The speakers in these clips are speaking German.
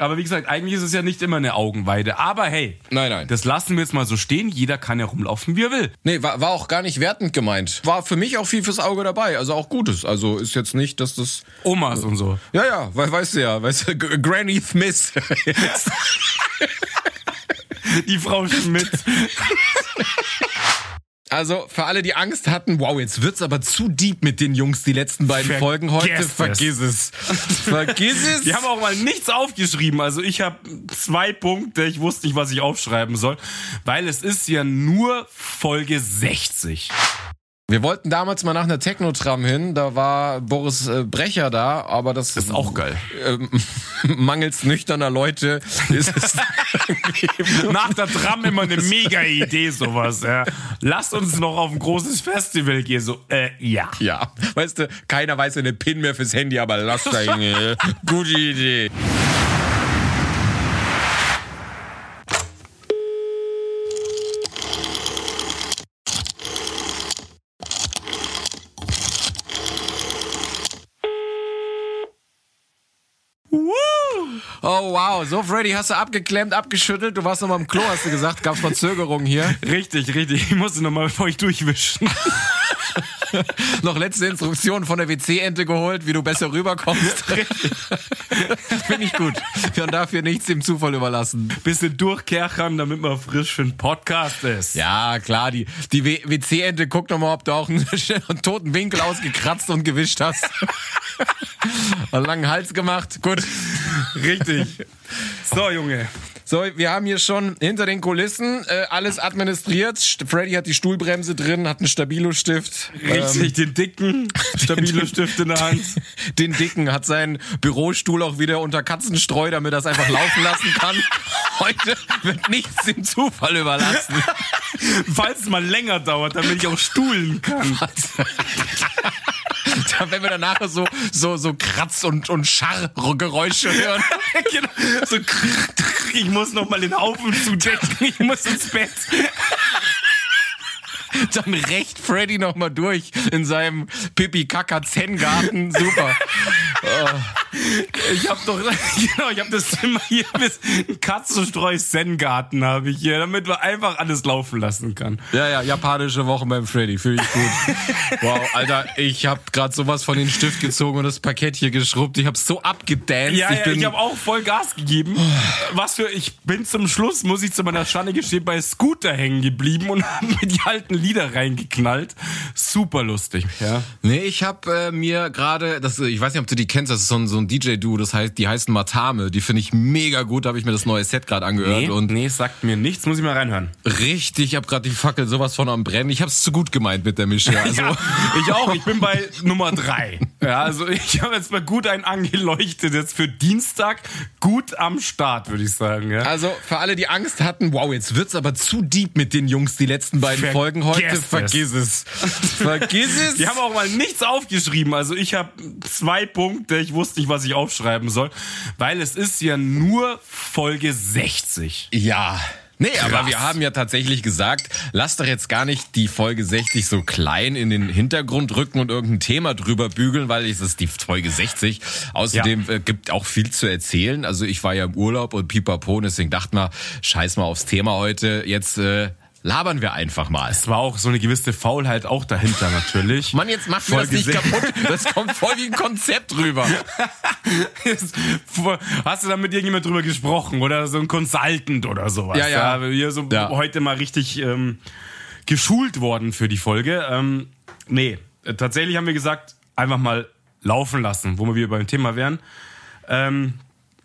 Aber wie gesagt, eigentlich ist es ja nicht immer eine Augenweide. Aber hey, Nein, nein. das lassen wir jetzt mal so stehen. Jeder kann ja rumlaufen, wie er will. Nee, war, war auch gar nicht wertend gemeint. War für mich auch viel fürs Auge dabei. Also auch Gutes. Also ist jetzt nicht, dass das. Omas und so. Ja, ja, we weißt du ja. Weißt du, G- Granny Smith. Die Frau Schmidt. Also für alle, die Angst hatten, wow, jetzt wird's aber zu deep mit den Jungs die letzten beiden Vergesst Folgen heute. Vergiss es. Vergiss es. Die haben auch mal nichts aufgeschrieben. Also ich habe zwei Punkte. Ich wusste nicht, was ich aufschreiben soll. Weil es ist ja nur Folge 60. Wir wollten damals mal nach einer Technotram hin, da war Boris äh, Brecher da, aber das, Das ist auch geil. ähm, mangels nüchterner Leute ist es Nach der Tram immer eine mega Idee, sowas. Ja. Lasst uns noch auf ein großes Festival gehen. So, äh, ja. ja, weißt du, keiner weiß eine Pin mehr fürs Handy, aber lass da hin. Gute Idee. Oh wow, so Freddy, hast du abgeklemmt, abgeschüttelt, du warst noch mal im Klo, hast du gesagt, gab's Verzögerungen hier. Richtig, richtig. Ich musste nochmal bevor ich durchwischen. Noch letzte Instruktionen von der WC-Ente geholt, wie du besser rüberkommst. Finde ich gut. Und dafür nichts dem Zufall überlassen. Bisschen durchkerchern, damit man frisch für einen Podcast ist. Ja, klar, die, die WC-Ente guckt noch mal, ob du auch einen, einen toten Winkel ausgekratzt und gewischt hast. einen langen Hals gemacht. Gut. Richtig. So, Junge. So, wir haben hier schon hinter den Kulissen äh, alles administriert. St- Freddy hat die Stuhlbremse drin, hat einen Stabilo-Stift. Richtig, den dicken, stabile Stift in der Hand. Den Dicken hat seinen Bürostuhl auch wieder unter Katzenstreu, damit er es einfach laufen lassen kann. Heute wird nichts dem Zufall überlassen. Falls es mal länger dauert, damit ich auch stuhlen kann. Wenn wir dann nachher so, so, so Kratz- und, und Scharrgeräusche hören. genau. So, ich muss noch mal den Haufen zudecken. Ich muss ins Bett. Dann rächt Freddy nochmal durch in seinem Pipi-Kaka-Zen-Garten. Super. Ich habe doch, genau, ich habe das Zimmer hier bis Katzenstreu Zen-Garten habe ich hier, damit man einfach alles laufen lassen kann. Ja, ja, japanische Wochen beim Freddy, fühle ich gut. Wow, Alter, ich habe gerade sowas von den Stift gezogen und das Parkett hier geschrubbt. Ich habe so abgedanced. Ja, ich ja, bin ich habe auch voll Gas gegeben. Was für, ich bin zum Schluss, muss ich zu meiner Schande gestehen, bei Scooter hängen geblieben und habe mir die alten Lieder reingeknallt. Super lustig, ja. Nee, ich habe äh, mir gerade, ich weiß nicht, ob du die kennst, das ist so ein, so ein DJ-Duo, das heißt, die heißen Matame, die finde ich mega gut, da habe ich mir das neue Set gerade angehört Nee, und nee, sagt mir nichts, muss ich mal reinhören. richtig, ich habe gerade die Fackel sowas von am Brennen. Ich habe es zu gut gemeint mit der Mische. Also, ja, ich auch, ich bin bei Nummer drei. Ja, also ich habe jetzt mal gut einen angeleuchtet, jetzt für Dienstag gut am Start, würde ich sagen. Ja. also für alle, die Angst hatten, wow, jetzt wird's aber zu deep mit den Jungs die letzten beiden Vergesst Folgen heute. es. Vergiss es. Vergiss es. Die haben auch mal nichts aufgeschrieben. Also ich habe zwei Punkte. Ich wusste nicht, was ich aufschreiben soll, weil es ist ja nur Folge 60. Ja. Nee, aber Krass. wir haben ja tatsächlich gesagt, lass doch jetzt gar nicht die Folge 60 so klein in den Hintergrund rücken und irgendein Thema drüber bügeln, weil es ist die Folge 60. Außerdem äh, gibt auch viel zu erzählen. Also ich war ja im Urlaub und pipapo, deswegen dachte mal, scheiß mal aufs Thema heute. Jetzt äh, labern wir einfach mal. Es war auch so eine gewisse Faulheit auch dahinter natürlich. Mann, jetzt macht mir das nicht kaputt. Das kommt voll wie ein Konzept rüber. Hast du da mit irgendjemand drüber gesprochen oder so ein Consultant oder sowas? Ja, ja. wir so Ja. heute mal richtig ähm, geschult worden für die Folge. Ähm, nee, tatsächlich haben wir gesagt, einfach mal laufen lassen, wo wir wieder beim Thema wären. Ähm,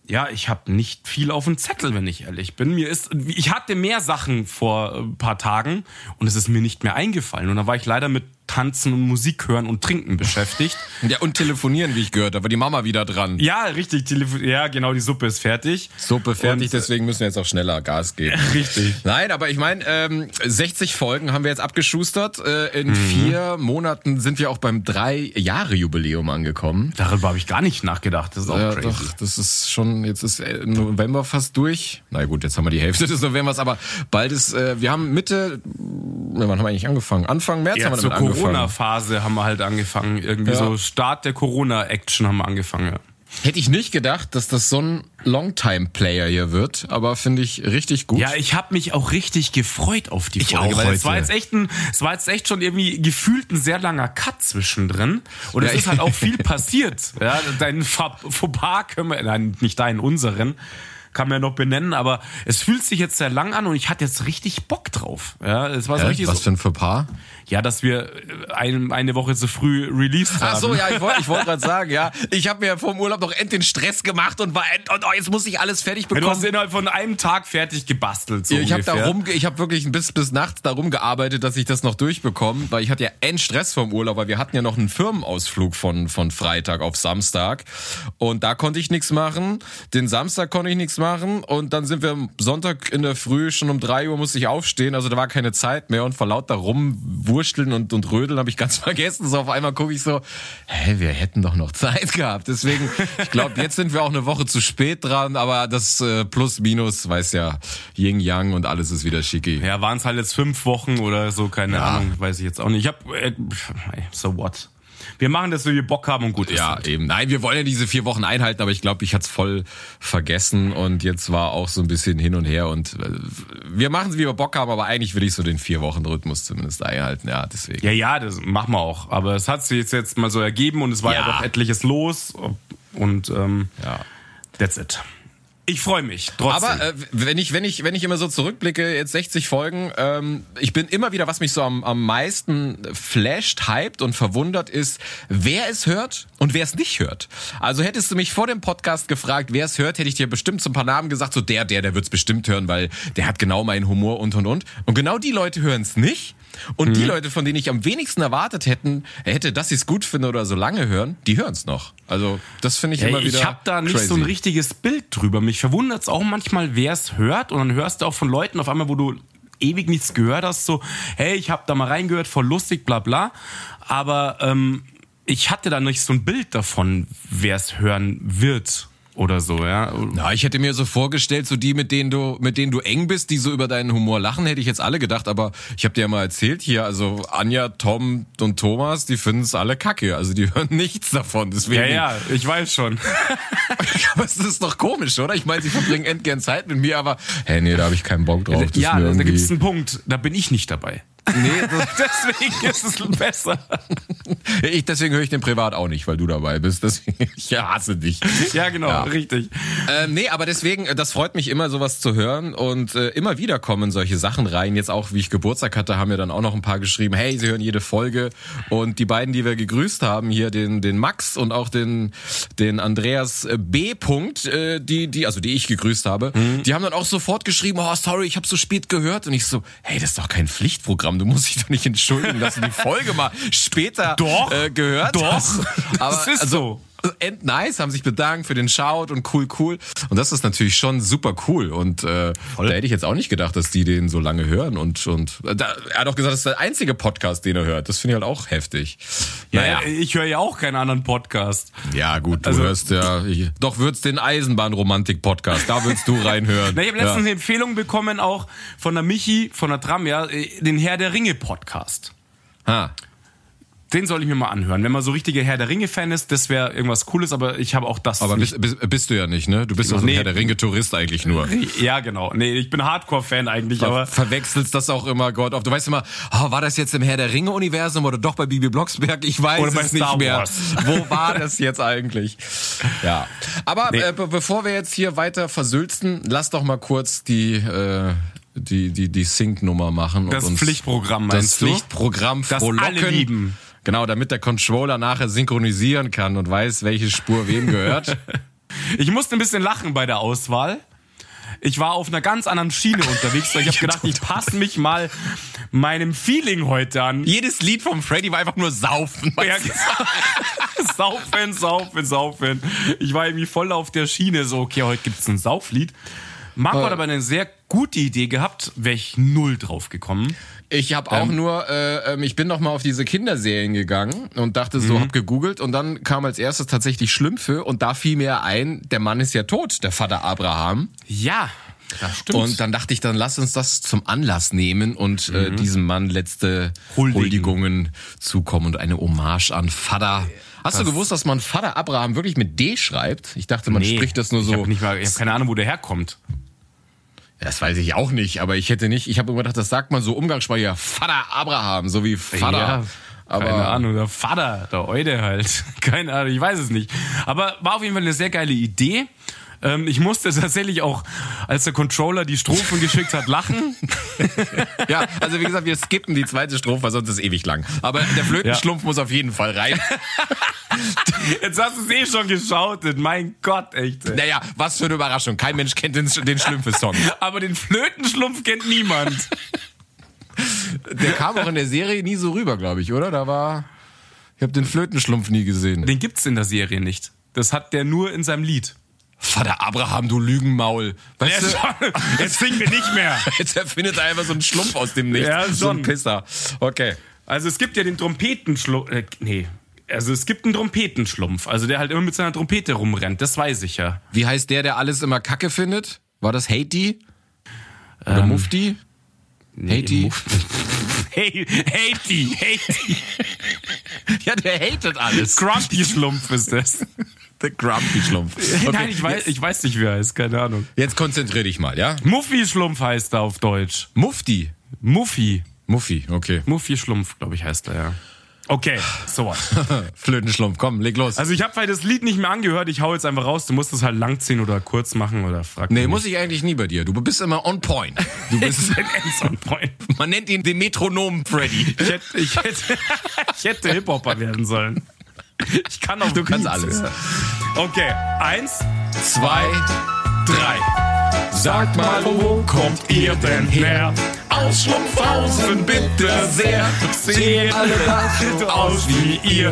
ja, ich habe nicht viel auf dem Zettel, wenn ich ehrlich bin. Mir ist, ich hatte mehr Sachen vor ein paar Tagen und es ist mir nicht mehr eingefallen. Und dann war ich leider mit Tanzen und Musik hören und Trinken beschäftigt. Ja, und telefonieren, wie ich gehört habe. Die Mama wieder dran. Ja, richtig. Ja, genau, die Suppe ist fertig. Suppe fertig, Und, äh, deswegen müssen wir jetzt auch schneller Gas geben. Richtig. Nein, aber ich meine, ähm, 60 Folgen haben wir jetzt abgeschustert. Äh, in Mhm. vier Monaten sind wir auch beim Drei-Jahre-Jubiläum angekommen. Darüber habe ich gar nicht nachgedacht. Das ist auch Ja, crazy. doch, das ist schon, jetzt ist äh, November fast durch. Na gut, jetzt haben wir die Hälfte des Novembers, aber bald ist, äh, wir haben Mitte, wann haben wir eigentlich angefangen? Anfang März Ja, haben wir damit angefangen. Corona-Phase haben wir halt angefangen. Irgendwie Ja. so Start der Corona-Action haben wir angefangen. Ja. Hätte ich nicht gedacht, dass das so ein Longtime-Player hier wird, aber finde ich richtig gut. Ja, ich habe mich auch richtig gefreut auf die Ich Folge, auch weil es heute. war jetzt echt ein, es war jetzt echt schon irgendwie gefühlt ein sehr langer Cut zwischendrin und es Ja, ist halt auch viel passiert. Ja, dein Fa- Fauxpas können wir, nein, nicht deinen, unseren kann man ja noch benennen, aber es fühlt sich jetzt sehr lang an und ich hatte jetzt richtig Bock drauf. Ja, es war so Hä? richtig Was so, für ein Fauxpas? Ja, dass wir äh, ein, eine Woche zu früh released haben. Ach so, ja, ich wollte ich wollte gerade sagen, ja, ich habe mir vor dem Urlaub noch end den Stress gemacht und war end, und oh, jetzt muss ich alles fertig Ja, Du bekommen. hast innerhalb von einem Tag fertig gebastelt. So ich habe da rum, ich habe wirklich bis bis nachts darum gearbeitet, dass ich das noch durchbekomme, weil ich hatte ja end Stress vom Urlaub, weil wir hatten ja noch einen Firmenausflug von von Freitag auf Samstag und da konnte ich nichts machen. Den Samstag konnte ich nichts machen und dann sind wir am Sonntag in der Früh schon um drei Uhr musste ich aufstehen, also da war keine Zeit mehr und vor lauter rumwurschteln und und rödeln habe ich ganz vergessen. So auf einmal gucke ich so, hä, wir hätten doch noch Zeit gehabt. Deswegen, ich glaube, jetzt sind wir auch eine Woche zu spät dran, aber das äh, Plus Minus weiß ja Yin Yang und alles ist wieder schicki. Ja, waren es halt jetzt fünf Wochen oder so, keine Ja. Ahnung, weiß ich jetzt auch nicht. Ich hab, äh, so what? Wir machen das, wie wir Bock haben und gut ist. Ja, eben. Nein, wir wollen ja diese vier Wochen einhalten, aber ich glaube, ich hatte es voll vergessen und jetzt war auch so ein bisschen hin und her und äh, wir machen es, wie wir Bock haben, aber eigentlich will ich so den vier Wochen Rhythmus zumindest einhalten. Ja, deswegen. Ja, ja, das machen wir auch. Aber es hat sich jetzt, jetzt mal so ergeben und es war ja, Ja. doch etliches los. Und ähm, Ja. that's it. Ich freue mich. Trotzdem. Aber äh, wenn ich wenn ich wenn ich immer so zurückblicke, jetzt 60 Folgen, ähm, ich bin immer wieder, was mich so am, am meisten flasht, hypt und verwundert ist, wer es hört und wer es nicht hört. Also hättest du mich vor dem Podcast gefragt, wer es hört, hätte ich dir bestimmt so ein paar Namen gesagt, so der, der, der wird's bestimmt hören, weil der hat genau meinen Humor und und und. Und genau die Leute hören es nicht. Und Mhm. die Leute, von denen ich am wenigsten erwartet hätten, hätte, dass sie es gut finden oder so lange hören, die hören es noch. Also das finde ich Ja, immer wieder. ich habe da nicht crazy. so ein richtiges Bild drüber. Mich verwundert es auch manchmal, wer es hört. Und dann hörst du auch von Leuten auf einmal, wo du ewig nichts gehört hast, so, hey, ich habe da mal reingehört, voll lustig, bla bla. Aber ähm, ich hatte da nicht so ein Bild davon, wer es hören wird oder so, ja. Na, ich hätte mir so vorgestellt, so die, mit denen du, mit denen du eng bist, die so über deinen Humor lachen, hätte ich jetzt alle gedacht, aber ich habe dir ja mal erzählt hier, also Anja, Tom und Thomas, die finden es alle kacke, also die hören nichts davon, deswegen. Ja, ja, ich weiß schon. aber es ist doch komisch, oder? Ich meine, sie verbringen endgern Zeit mit mir, aber, hey, nee, da habe ich keinen Bock drauf. das ja, da irgendwie- gibt es einen Punkt, da bin ich nicht dabei. Nee, Deswegen ist es besser. ich, deswegen höre ich den privat auch nicht, weil du dabei bist, deswegen, ich hasse dich. Ja, genau, Ja. richtig. Ähm, nee, aber deswegen, äh, das freut mich immer, sowas zu hören. Und äh, immer wieder kommen solche Sachen rein. Jetzt auch, wie ich Geburtstag hatte, haben mir dann auch noch ein paar geschrieben, hey, sie hören jede Folge. Und die beiden, die wir gegrüßt haben, hier den, den Max und auch den, den Andreas äh, B. Punkt, äh, die, die, also die ich gegrüßt habe, die haben dann auch sofort geschrieben, oh, sorry, ich habe so spät gehört. Und ich so, hey, das ist doch kein Pflichtprogramm. Du musst dich doch nicht entschuldigen, dass du die Folge mal später Doch, äh, gehört doch. hast. Aber Das ist also, end nice, haben sich bedankt für den Shout und cool, cool. Und das ist natürlich schon super cool. Und äh, da hätte ich jetzt auch nicht gedacht, dass die den so lange hören. Und, und äh, da, er hat auch gesagt, das ist der einzige Podcast, den er hört. Das finde ich halt auch heftig. Ja, ich höre ja auch keinen anderen Podcast. Ja, gut, du Also- hörst ja. Ich, doch würdest den Eisenbahnromantik-Podcast, da würdest du reinhören. Na, ich habe letztens ja. eine Empfehlung bekommen, auch von der Michi, von der Tram, ja, äh, den Herr der Ringe Podcast. Ha. Den soll ich mir mal anhören. Wenn man so richtiger Herr der Ringe-Fan ist, das wäre irgendwas Cooles, aber ich habe auch das Aber bist, bist, du ja nicht, ne? Du bist doch so ein Nee. Herr der Ringe-Tourist eigentlich nur. Ja, genau. Nee, ich bin Hardcore-Fan eigentlich, Ver aber. verwechselst das auch immer Gott auf. Du weißt immer, oh, war das jetzt im Herr der Ringe-Universum oder doch bei Bibi Blocksberg? Ich weiß Oder bei es Star nicht mehr. Wars. Wo war das jetzt eigentlich? Ja. Aber Nee. äh, be bevor wir jetzt hier weiter versülzen, lass doch mal kurz die äh, die die die Sync-Nummer machen Das und uns Pflichtprogramm das meinst du? Pflichtprogramm Das frohlocken. alle lieben. Genau, damit der Controller nachher synchronisieren kann und weiß, welche Spur wem gehört. Ich musste ein bisschen lachen bei der Auswahl. Ich war auf einer ganz anderen Schiene unterwegs, weil ich habe gedacht, ich passe mich mal meinem Feeling heute an. Jedes Lied vom Freddy war einfach nur saufen. Ja, saufen, saufen, saufen. Ich war irgendwie voll auf der Schiene, so, okay, heute gibt's ein Sauflied. Marco hat aber eine sehr gute Idee gehabt, wäre ich null drauf gekommen. Ich habe auch nur, äh, ähm, ich bin noch mal auf diese Kinderserien gegangen und dachte so, hab gegoogelt und dann kam als erstes tatsächlich Schlümpfe und da fiel mir ein, der Mann ist ja tot, der Vater Abraham. Ja, das stimmt. Und dann dachte ich, dann lass uns das zum Anlass nehmen und äh, diesem Mann letzte Huldigen. Huldigungen zukommen und eine Hommage an Vater Hast du gewusst, dass man Vater Abraham wirklich mit D schreibt? Ich dachte, man nee, spricht das nur so. Hab ich habe keine Ahnung, wo der herkommt. Das weiß ich auch nicht, aber ich hätte nicht, ich habe immer gedacht, das sagt man so umgangssprachlich, Vater Abraham, so wie Vater. Ja, aber keine Ahnung, der Vater, der Eude halt. Keine Ahnung, ich weiß es nicht. Aber war auf jeden Fall eine sehr geile Idee. Ähm, ich musste tatsächlich auch, als der Controller die Strophen geschickt hat, lachen. ja, also wie gesagt, wir skippen die zweite Strophe, sonst ist es ewig lang. Aber der Flötenschlumpf ja. muss auf jeden Fall rein. Jetzt hast du es eh schon geschautet. Mein Gott, echt. Naja, was für eine Überraschung. Kein Mensch kennt den, den Schlümpfe-Song. Aber den Flötenschlumpf kennt niemand. Der kam auch in der Serie nie so rüber, glaube ich, oder? Da war. Ich habe den Flötenschlumpf nie gesehen. Den gibt's in der Serie nicht. Das hat der nur in seinem Lied. Vater Abraham, du Lügenmaul. Weißt du, jetzt singen wir nicht mehr. Jetzt erfindet er einfach so einen Schlumpf aus dem Nichts. Ja, so ein Pisser. Okay. Also es gibt ja den Trompetenschlumpf. Äh, nee. Also es gibt einen Trompetenschlumpf, also der halt immer mit seiner Trompete rumrennt, das weiß ich ja. Wie heißt der, der alles immer Kacke findet? War das Haiti? Oder ähm, Mufti? Nee, Haiti? hey, Haiti, Haiti. ja, der hatet alles. Grumpy-Schlumpf ist das. Der Grumpy-Schlumpf. Okay. Nein, ich weiß, ich weiß nicht, wie er heißt, keine Ahnung. Jetzt konzentrier dich mal, ja? Muffi-Schlumpf heißt er auf Deutsch. Mufti? Muffi. Muffi, okay. Muffi-Schlumpf, glaube ich, heißt er, ja. Okay, so was. Flötenschlumpf, komm, leg los. Also ich habe halt das Lied nicht mehr angehört, ich hau jetzt einfach raus. Du musst es halt langziehen oder kurz machen oder frag Nee, muss ich eigentlich nie bei dir. Du bist immer on point. Du bist on point. Man nennt ihn den Metronom Freddy. Ich hätte, ich hätte, ich hätte Hip-Hopper werden sollen. Ich kann auch Du kannst alles. Okay, eins, zwei, drei. Sagt mal, wo kommt ihr denn her? Aus Schlumpfhausen bitte sehr. Sehen alle so aus wie ihr.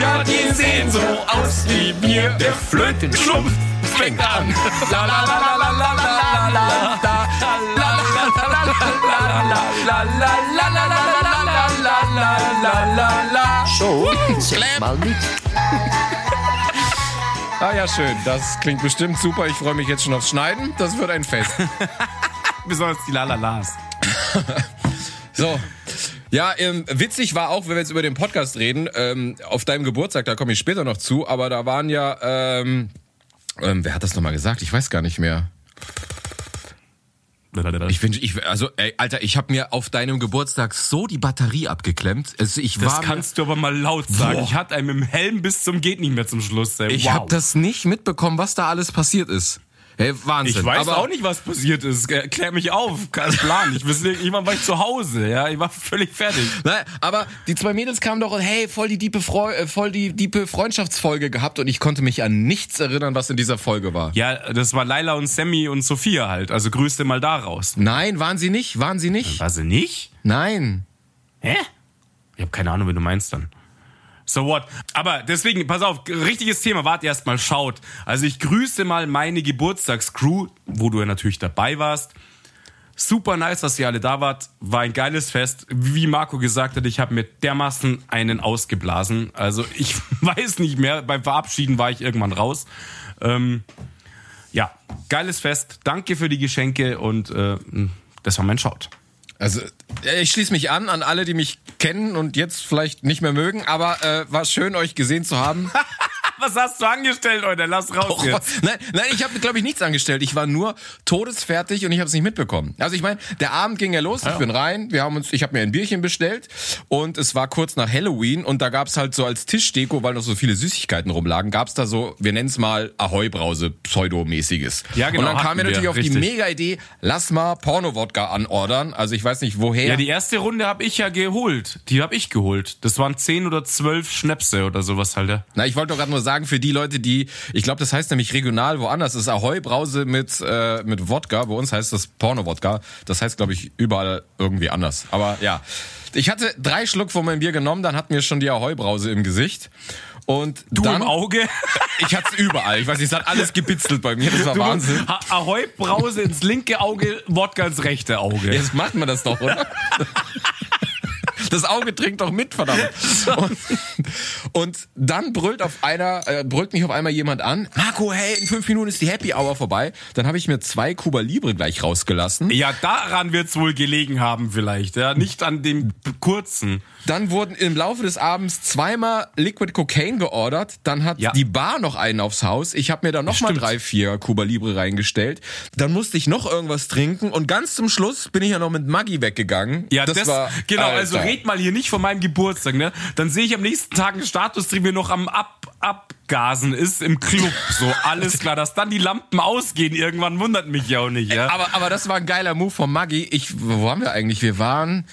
Ja, die sehen so aus wie wir. Der Flötenschlumpf fängt an. La la la la la la la la la sing mal mit. Ah ja, schön. Das klingt bestimmt super. Ich freue mich jetzt schon aufs Schneiden. Das wird ein Fest. Besonders die Lalalas. so. Ja, ähm, witzig war auch, wenn wir jetzt über den Podcast reden, ähm, auf deinem Geburtstag, da komme ich später noch zu, aber da waren ja, ähm, ähm, wer hat das nochmal gesagt? Ich weiß gar nicht mehr. Ich finde, ich, also, ey, Alter, ich habe mir auf deinem Geburtstag so die Batterie abgeklemmt. Also ich das kannst du aber mal laut sagen. Boah. Ich hatte einen dem Helm bis zum geht nicht mehr zum Schluss. Ey. Ich wow. habe das nicht mitbekommen, was da alles passiert ist. Hey, Wahnsinn. Ich weiß aber auch nicht, was passiert ist. Klär mich auf. Kein Plan. Ich wusste, irgendwann war ich zu Hause. Ja, ich war völlig fertig. Nein, aber die zwei Mädels kamen doch und hey, voll die diepe, Freu äh, voll die diepe Freundschaftsfolge gehabt und ich konnte mich an nichts erinnern, was in dieser Folge war. Ja, das war Laila und Sammy und Sophia halt. Also grüßte mal daraus. Nein, waren sie nicht? Waren sie nicht? War sie nicht? Nein. Hä? Ich habe keine Ahnung, wie du meinst dann. So what? Aber deswegen, pass auf, richtiges Thema, warte erst mal, schaut. Also ich grüße mal meine Geburtstagscrew, wo du ja natürlich dabei warst. Super nice, dass ihr alle da wart. War ein geiles Fest. Wie Marco gesagt hat, ich habe mir dermaßen einen ausgeblasen. Also ich weiß nicht mehr. Beim Verabschieden war ich irgendwann raus. Ähm, ja, geiles Fest. Danke für die Geschenke und äh, das war mein Schaut. Also ich schließe mich an an alle, die mich kennen und jetzt vielleicht nicht mehr mögen, aber äh, war schön, euch gesehen zu haben. Was hast du angestellt, heute? Lass raus Och, jetzt. Nein, nein, ich habe, glaube ich, nichts angestellt. Ich war nur todesfertig und ich habe es nicht mitbekommen. Also ich meine, der Abend ging ja los. Ja. Ich bin rein. Wir haben uns, ich habe mir ein Bierchen bestellt und es war kurz nach Halloween und da gab's halt so als Tischdeko, weil noch so viele Süßigkeiten rumlagen, gab's da so, wir nennen es mal Ahoi-Brause, Pseudo-mäßiges. Ja, genau. Und dann kam mir natürlich wir, auf richtig. die Mega-Idee, lass mal Porno-Wodka anordern. Also ich weiß nicht woher. Ja, die erste Runde habe ich ja geholt. Die habe ich geholt. Das waren zehn oder zwölf Schnäpse oder sowas halt. Na, ich wollte doch gerade nur sagen, für die Leute, die, ich glaube, das heißt nämlich regional woanders, das ist Ahoi Brause mit, äh, mit Wodka. Bei uns heißt das Porno-Wodka. Das heißt, glaube ich, überall irgendwie anders. Aber ja. Ich hatte drei Schluck von meinem Bier genommen, dann hatten wir schon die Ahoi-Brause im Gesicht. Und du dann, im Auge? Ich hatte es überall. Ich weiß nicht, es hat alles gebitzelt bei mir. Das war du, Wahnsinn. Ahoi Brause ins linke Auge, Wodka ins rechte Auge. Jetzt macht man das doch, oder? Das Auge trinkt doch mit, verdammt. Und Und dann brüllt auf einer, äh, brüllt mich auf einmal jemand an. Marco, hey, in fünf Minuten ist die Happy Hour vorbei. Dann habe ich mir zwei Cuba Libre gleich rausgelassen. Ja, daran wird's wohl gelegen haben vielleicht, ja. Nicht an dem kurzen. Dann wurden im Laufe des Abends zweimal Liquid Cocaine geordert. Dann hat Ja. die Bar noch einen aufs Haus. Ich habe mir da noch mal Stimmt. drei, vier Cuba Libre reingestellt. Dann musste ich noch irgendwas trinken und ganz zum Schluss bin ich ja noch mit Maggi weggegangen. Ja, das, war genau, Alter. also red mal hier nicht von meinem Geburtstag, ne? Dann sehe ich am nächsten Tag einen Status, den wir noch am Ab Abgasen ist im Club. So, alles klar, dass dann die Lampen ausgehen irgendwann wundert mich ja auch nicht, ja. Aber, aber das war ein geiler Move von Maggi. Ich, wo waren wir eigentlich? Wir waren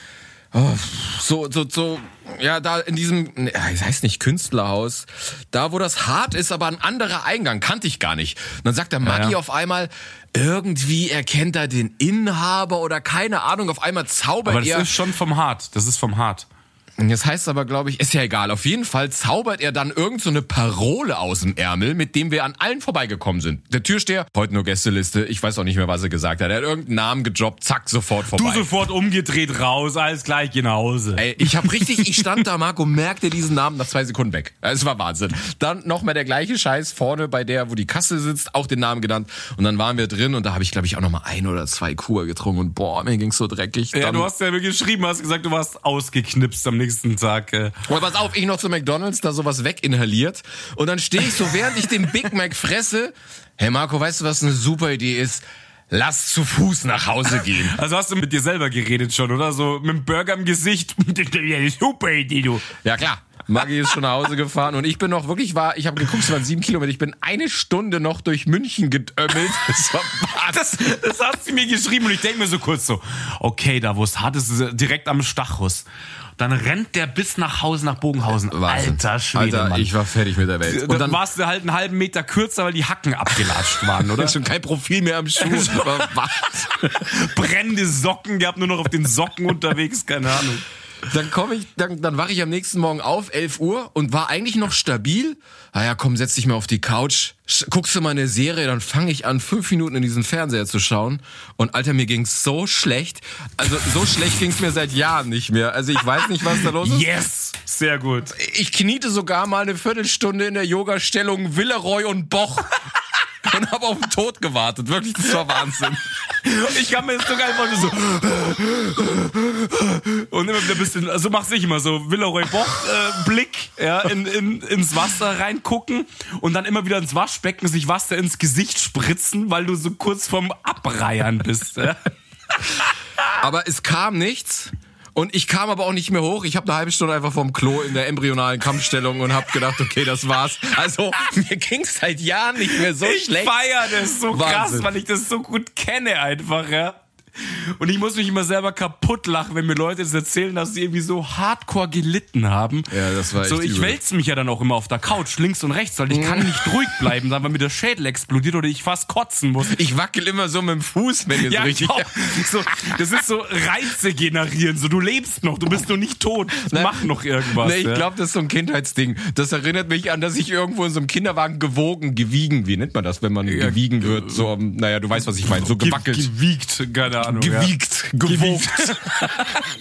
oh, so, so, so, ja, da in diesem, ne, das heißt nicht Künstlerhaus, da wo das hart ist, aber ein anderer Eingang, kannte ich gar nicht. Und dann sagt der Maggi ja. auf einmal, irgendwie erkennt er den Inhaber oder keine Ahnung, auf einmal zaubert Aber das er. ist schon vom Hart. Das ist vom Hart. Das heißt aber, glaube ich, ist ja egal. Auf jeden Fall zaubert er dann irgend so eine Parole aus dem Ärmel, mit dem wir an allen vorbeigekommen sind. Der Türsteher, heute nur Gästeliste, ich weiß auch nicht mehr, was er gesagt hat. Er hat irgendeinen Namen gedroppt, zack, sofort vorbei. Du sofort umgedreht raus, alles gleich, geh nach Hause. Ey, ich habe richtig, ich stand da, Marco, merkte diesen Namen nach zwei Sekunden weg. Es war Wahnsinn. Dann noch mal der gleiche Scheiß vorne bei der, wo die Kasse sitzt, auch den Namen genannt. Und dann waren wir drin und da habe ich, glaube ich, auch noch mal ein oder zwei Kur getrunken und boah, mir ging's so dreckig. Ja, Dann- du hast ja mir geschrieben, hast gesagt, du warst ausgeknipst am nächsten Tag. äh. Und pass auf, ich noch zu McDonalds, da sowas weginhaliert. Und dann stehe ich so, während ich den Big Mac fresse. Hey Marco, weißt du, was eine super Idee ist? Lass zu Fuß nach Hause gehen. Also hast du mit dir selber geredet schon, oder? So mit dem Burger im Gesicht. Super Idee, du. Ja klar. Maggie ist schon nach Hause gefahren und ich bin noch wirklich war, ich habe geguckt, es waren sieben Kilometer, ich bin eine Stunde noch durch München geömmelt. Das war Das, das hast du mir geschrieben und ich denke mir so kurz so, okay, da wo es hart ist, direkt am Stachus. Dann rennt der bis nach Hause, nach Bogenhausen. Wahnsinn. Alter Schwede, Alter, Mann. ich war fertig mit der Welt. Und Und dann warst du halt einen halben Meter kürzer, weil die Hacken abgelatscht waren, oder? schon kein Profil mehr am Schuh. Brennende Socken gehabt, nur noch auf den Socken unterwegs, keine Ahnung. Dann komme ich, dann, dann wache ich am nächsten Morgen auf, 11 Uhr und war eigentlich noch stabil. Ah ja, komm, setz dich mal auf die Couch, guckst du mal eine Serie, dann fange ich an, fünf Minuten in diesen Fernseher zu schauen. Und Alter, mir ging's so schlecht. Also so schlecht ging's mir seit Jahren nicht mehr. Also ich weiß nicht, was da los ist. Yes! Sehr gut. Ich kniete sogar mal eine Viertelstunde in der Yoga-Stellung Villeroy und Boch. Und habe auf den Tod gewartet. Wirklich, das war Wahnsinn. Ich kann mir jetzt sogar einfach nur so und immer wieder ein bisschen, also mach's ich immer so Villeroy Boch äh, Blick ja, in, in, ins Wasser reingucken und dann immer wieder ins Waschbecken sich Wasser ins Gesicht spritzen, weil du so kurz vorm Abreiern bist. Ja. Aber es kam nichts. Und ich kam aber auch nicht mehr hoch. Ich habe eine halbe Stunde einfach vom Klo in der embryonalen Kampfstellung und habe gedacht, okay, das war's. Also mir ging's seit Jahren nicht mehr so Ich schlecht. feier das so krass, Wahnsinn. weil ich das so gut kenne einfach, ja. Und ich muss mich immer selber kaputt lachen, wenn mir Leute das erzählen, dass sie irgendwie so hardcore gelitten haben. Ja, das war So, echt ich übel. wälze mich ja dann auch immer auf der Couch, links und rechts, weil ich kann nicht ruhig bleiben, dann, weil mir der Schädel explodiert oder ich fast kotzen muss. Ich wackel immer so mit dem Fuß, wenn ihr so Ja, richtig. ich auch. so, das ist so Reize generieren. So, du lebst noch, du bist noch nicht tot. Mach noch irgendwas. Nee, ich ja. glaube, das ist so ein Kindheitsding. Das erinnert mich an, dass ich irgendwo in so einem Kinderwagen gewogen, gewiegen, wie nennt man das, wenn man gewiegen wird? So, naja, du weißt, was ich meine, so Ge- gewackelt. Gewiegt, keine Ahnung. Gewiegt, gewogt.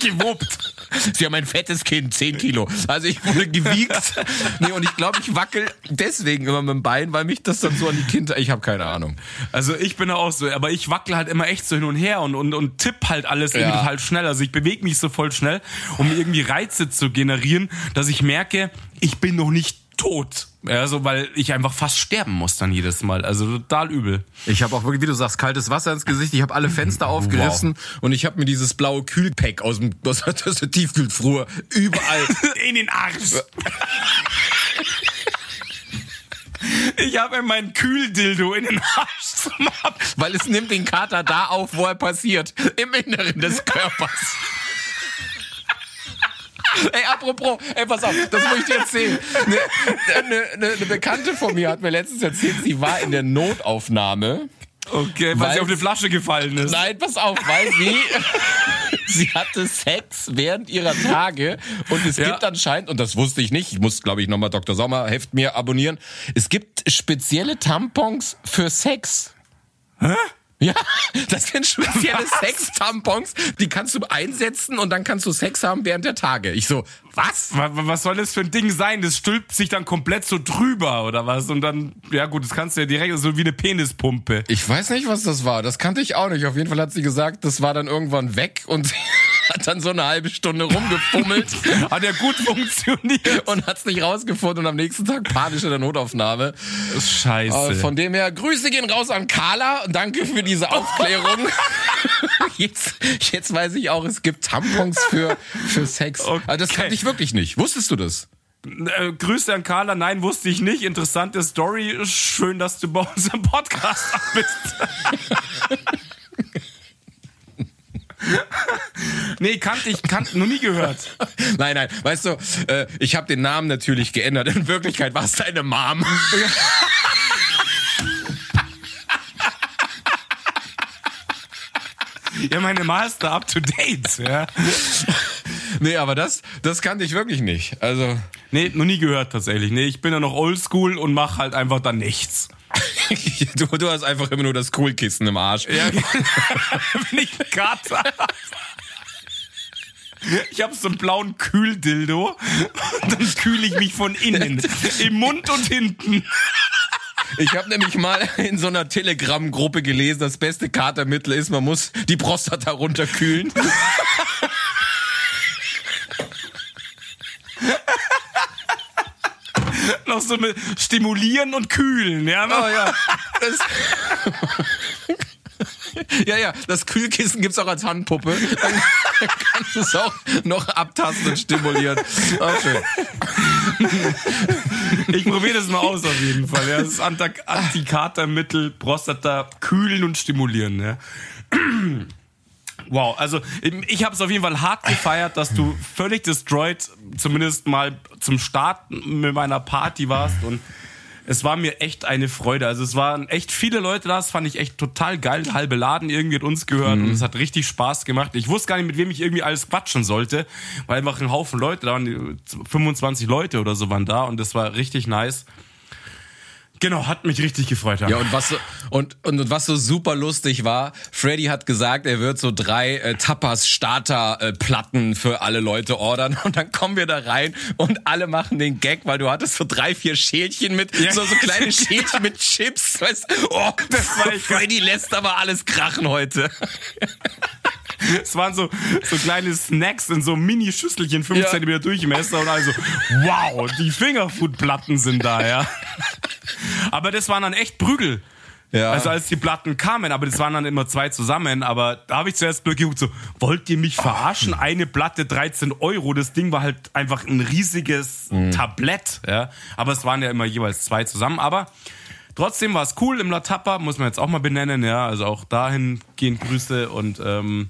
Gewobt. Sie haben ein fettes Kind, 10 Kilo. Also ich wurde gewiegt. nee, und ich glaube, ich wackel deswegen immer mit dem Bein, weil mich das dann so an die Kinder. Ich habe keine Ahnung. Also ich bin auch so, aber ich wackel halt immer echt so hin und her und, und, und tipp halt alles irgendwie Ja. total schnell. Also ich bewege mich so voll schnell, um irgendwie Reize zu generieren, dass ich merke, ich bin noch nicht tot. Ja, so, weil ich einfach fast sterben muss dann jedes Mal. Also total übel. Ich habe auch wirklich, wie du sagst, kaltes Wasser ins Gesicht. Ich habe alle Fenster aufgerissen und ich habe mir dieses blaue Kühlpack aus dem aus der, Tiefkühltruhe überall. In den Arsch. Ich habe mir meinen Kühldildo in den Arsch Ab. weil es nimmt den Kater da auf, wo er passiert. Im Inneren des Körpers. Ey, apropos, ey, pass auf, das muss ich dir erzählen. Eine, eine, eine, eine Bekannte von mir hat mir letztens erzählt, sie war in der Notaufnahme. Okay, weil, Weil- sie auf die Flasche gefallen ist. Nein, pass auf, weil sie, sie hatte Sex während ihrer Tage und es Ja. gibt anscheinend, und das wusste ich nicht, ich muss, glaube ich, nochmal Dr. Sommer Heft mir abonnieren, es gibt spezielle Tampons für Sex. Hä? Ja, das sind spezielle Sex-Tampons, die kannst du einsetzen und dann kannst du Sex haben während der Tage. Ich so, was? Was soll das für ein Ding sein? Das stülpt sich dann komplett so drüber oder was? Und dann, ja gut, das kannst du ja direkt so wie eine Penispumpe. Ich weiß nicht, was das war. Das kannte ich auch nicht. Auf jeden Fall hat sie gesagt, das war dann irgendwann weg und hat dann so eine halbe Stunde rumgefummelt. hat ja gut funktioniert. Und hat es nicht rausgefunden und am nächsten Tag panisch in der Notaufnahme. Scheiße. Äh, von dem her, Grüße gehen raus an Carla. Danke für diese Aufklärung. jetzt, jetzt weiß ich auch, es gibt Tampons für, für Sex. Okay. Also das kannte ich wirklich nicht. Wusstest du das? Äh, Grüße an Carla. Nein, wusste ich nicht. Interessante Story. Schön, dass du bei uns im Podcast bist. nee, kannte ich, kannte, noch nie gehört. Nein, nein, weißt du, äh, ich habe den Namen natürlich geändert. In Wirklichkeit war es deine Mom. Ja, meine Master up to date. Ja. Nee, aber das, das kannte ich wirklich nicht. Also. Nee, noch nie gehört tatsächlich. Nee, ich bin ja noch oldschool und mach halt einfach dann nichts. du, du hast einfach immer nur das Coolkissen im Arsch. Ja, wenn ich einen Kater hab. Ich habe so einen blauen Kühldildo und dann kühle ich mich von innen. Im Mund und hinten. Ich habe nämlich mal in so einer Telegram-Gruppe gelesen, das beste Katermittel ist, man muss die Prostata runterkühlen. Noch so mit stimulieren und kühlen, ja. Oh ja. Das ja, ja, das Kühlkissen gibt's auch als Handpuppe. Dann kannst du es auch noch abtasten und stimulieren. Schön. Ich probiere das mal aus auf jeden Fall. Ja. Das ist Antikatermittel, Prostata, kühlen und stimulieren. Ja. Wow, also ich habe es auf jeden Fall hart gefeiert, dass du völlig destroyed, zumindest mal zum Start mit meiner Party warst und es war mir echt eine Freude. Also es waren echt viele Leute da, das fand ich echt total geil. Halbe Laden irgendwie hat uns gehört mhm. und es hat richtig Spaß gemacht. Ich wusste gar nicht, mit wem ich irgendwie alles quatschen sollte, weil einfach ein Haufen Leute, da waren 25 Leute oder so waren da und das war richtig nice. Genau, hat mich richtig gefreut. Ja, ja und was so, und, und was so super lustig war, Freddy hat gesagt, er wird so drei äh, Tapas Starter äh, Platten für alle Leute ordern und dann kommen wir da rein und alle machen den Gag, weil du hattest so drei, vier Schälchen mit ja. so so kleine Schälchen mit Chips, weißt, oh, das war Freddy lässt aber alles krachen heute. Es waren so, so kleine Snacks in so Mini-Schüsselchen, 5 ja. cm Durchmesser und also, wow, die Fingerfood-Platten sind da, ja. Aber das waren dann echt Prügel. Ja. Also als die Platten kamen, aber das waren dann immer zwei zusammen. Aber da habe ich zuerst geguckt, so, wollt ihr mich verarschen? Eine Platte 13 Euro. Das Ding war halt einfach ein riesiges mhm. Tablett. Ja. Aber es waren ja immer jeweils zwei zusammen. Aber trotzdem war es cool im La Tappa, muss man jetzt auch mal benennen. Ja. Also auch dahin gehen Grüße und ähm,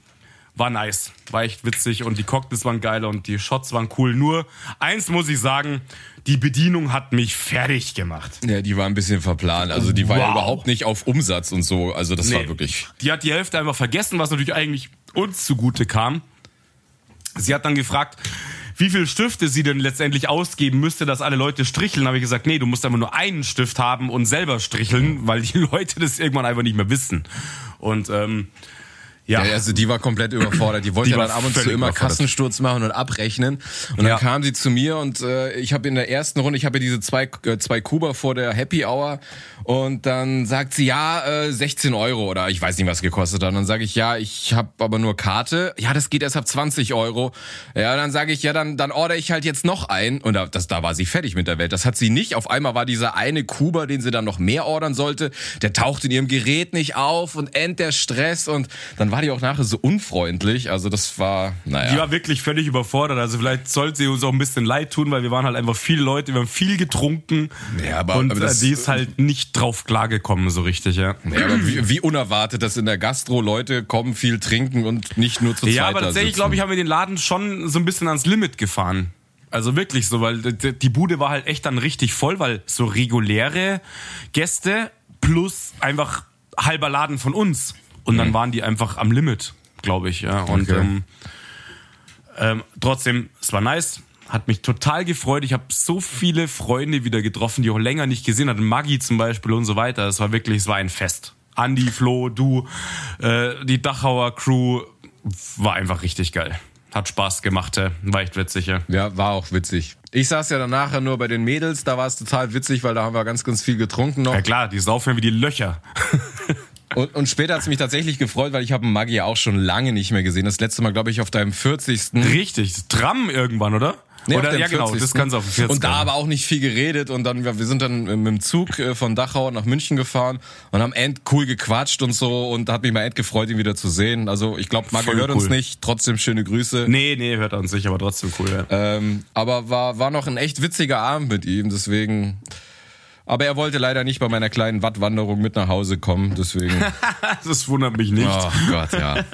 war nice. War echt witzig und die Cocktails waren geil und die Shots waren cool. Nur eins muss ich sagen, die Bedienung hat mich fertig gemacht. Ja, die war ein bisschen verplant. Also die war wow. ja überhaupt nicht auf Umsatz und so. Also das nee, war wirklich. Die hat die Hälfte einfach vergessen, was natürlich eigentlich uns zugute kam. Sie hat dann gefragt, wie viel Stifte sie denn letztendlich ausgeben müsste, dass alle Leute stricheln. Habe ich gesagt, nee, du musst einfach nur einen Stift haben und selber stricheln, weil die Leute das irgendwann einfach nicht mehr wissen. Und ähm, ja. ja, also die war komplett überfordert. Die wollte die ja dann ab und zu immer Kassensturz machen und abrechnen. Und dann ja. kam sie zu mir und äh, ich habe in der ersten Runde, ich habe ja diese zwei, äh, zwei Kuba vor der Happy Hour und dann sagt sie, ja, äh, 16 Euro oder ich weiß nicht, was gekostet hat. Und dann sage ich, ja, ich habe aber nur Karte. Ja, das geht erst ab 20 Euro. Ja, dann sage ich, ja, dann, dann order ich halt jetzt noch ein. Und da, das, da war sie fertig mit der Welt. Das hat sie nicht. Auf einmal war dieser eine Kuba, den sie dann noch mehr ordern sollte, der taucht in ihrem Gerät nicht auf und end der Stress und dann war die auch nachher so unfreundlich. Also das war, naja. Die war wirklich völlig überfordert. Also vielleicht sollte sie uns auch ein bisschen leid tun, weil wir waren halt einfach viele Leute, wir haben viel getrunken. Ja, aber, und aber das, die ist halt nicht drauf klargekommen so richtig, ja. Ja, aber wie, wie unerwartet, dass in der Gastro Leute kommen, viel trinken und nicht nur zu zweit Ja, aber tatsächlich, glaube ich, haben wir den Laden schon so ein bisschen ans Limit gefahren. Also wirklich so, weil die Bude war halt echt dann richtig voll, weil so reguläre Gäste plus einfach halber Laden von uns. Und dann mhm. waren die einfach am Limit, glaube ich. Ja. Und okay. ähm, ähm, trotzdem, es war nice. Hat mich total gefreut. Ich habe so viele Freunde wieder getroffen, die auch länger nicht gesehen hatten. Maggie zum Beispiel und so weiter. Es war wirklich, es war ein Fest. Andi, Flo, du, äh, die Dachauer Crew, war einfach richtig geil. Hat Spaß gemacht, war echt witzig. Ja. Ja, war auch witzig. Ich saß ja dann nachher nur bei den Mädels, da war es total witzig, weil da haben wir ganz, ganz viel getrunken noch. ja klar, die saufen wie die Löcher. Und, und später hat es mich tatsächlich gefreut, weil ich habe Maggi ja auch schon lange nicht mehr gesehen. Das letzte Mal, glaube ich, auf deinem 40. Richtig, Tram irgendwann, oder? Nee, oder ja genau, 40.. das kannst du auf dem 40. Und da aber auch nicht viel geredet und dann, wir sind dann mit dem Zug äh, von Dachau nach München gefahren und haben end cool gequatscht und so und hat mich mal end gefreut, ihn wieder zu sehen. Also ich glaube, Maggi Voll hört uns cool. nicht, trotzdem schöne Grüße. Nee, nee, hört uns nicht, aber trotzdem cool, ja. Ähm, aber war, war noch ein echt witziger Abend mit ihm, deswegen. Aber er wollte leider nicht bei meiner kleinen Wattwanderung mit nach Hause kommen, deswegen. Das wundert mich nicht. Oh Gott, ja.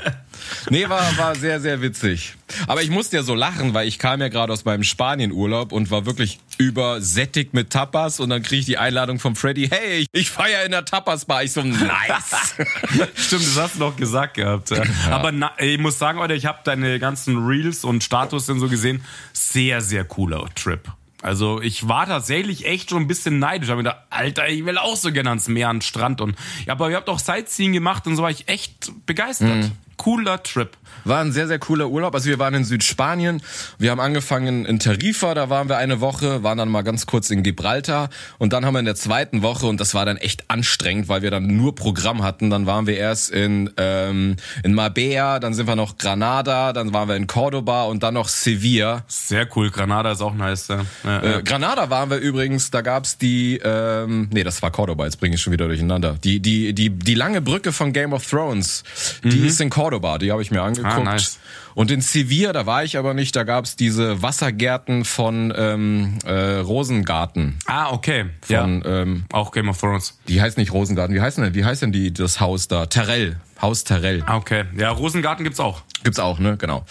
Nee, war, war sehr, sehr witzig. Aber ich musste ja so lachen, weil ich kam ja gerade aus meinem Spanienurlaub und war wirklich übersättigt mit Tapas und dann kriege ich die Einladung vom Freddy, hey, ich feier in der Tapas-Bar. Ich so, nice. Stimmt, das hast du noch gesagt gehabt. Ja. Aber na, ich muss sagen, Leute, ich habe deine ganzen Reels und Status und so gesehen. Sehr, sehr cooler Trip. Also ich war tatsächlich echt schon ein bisschen neidisch. Ich habe gedacht, Alter, ich will auch so gerne ans Meer, an den Strand. Und, ja, aber ihr habt auch Sightseeing gemacht und so war ich echt begeistert. Cooler Trip. War ein sehr, sehr cooler Urlaub. Also wir waren in Südspanien. Wir haben angefangen in Tarifa, da waren wir eine Woche, waren dann mal ganz kurz in Gibraltar und dann haben wir in der zweiten Woche, und das war dann echt anstrengend, weil wir dann nur Programm hatten, dann waren wir erst in, ähm, in Marbella, dann sind wir noch Granada, dann waren wir in Cordoba und dann noch Sevilla. Sehr cool. Granada ist auch nice. Ja. Ja, ja. Äh, Granada waren wir übrigens, da gab's die, ähm, nee, das war Cordoba, jetzt bringe ich schon wieder durcheinander. Die, die, die, die lange Brücke von Game of Thrones, die ist in Cordoba, die habe ich mir angeguckt. Ah, nice. Und in Sevilla, da war ich aber nicht, da gab's diese Wassergärten von ähm, äh, Rosengarten. Ah, okay. Von, ja. ähm, Auch Game of Thrones. die heißt nicht Rosengarten, wie heißt denn, wie heißt denn die, das Haus da? Terrell. Haus Terrell. Ah, okay. Ja, Rosengarten gibt's auch. Gibt's auch, ne? Genau.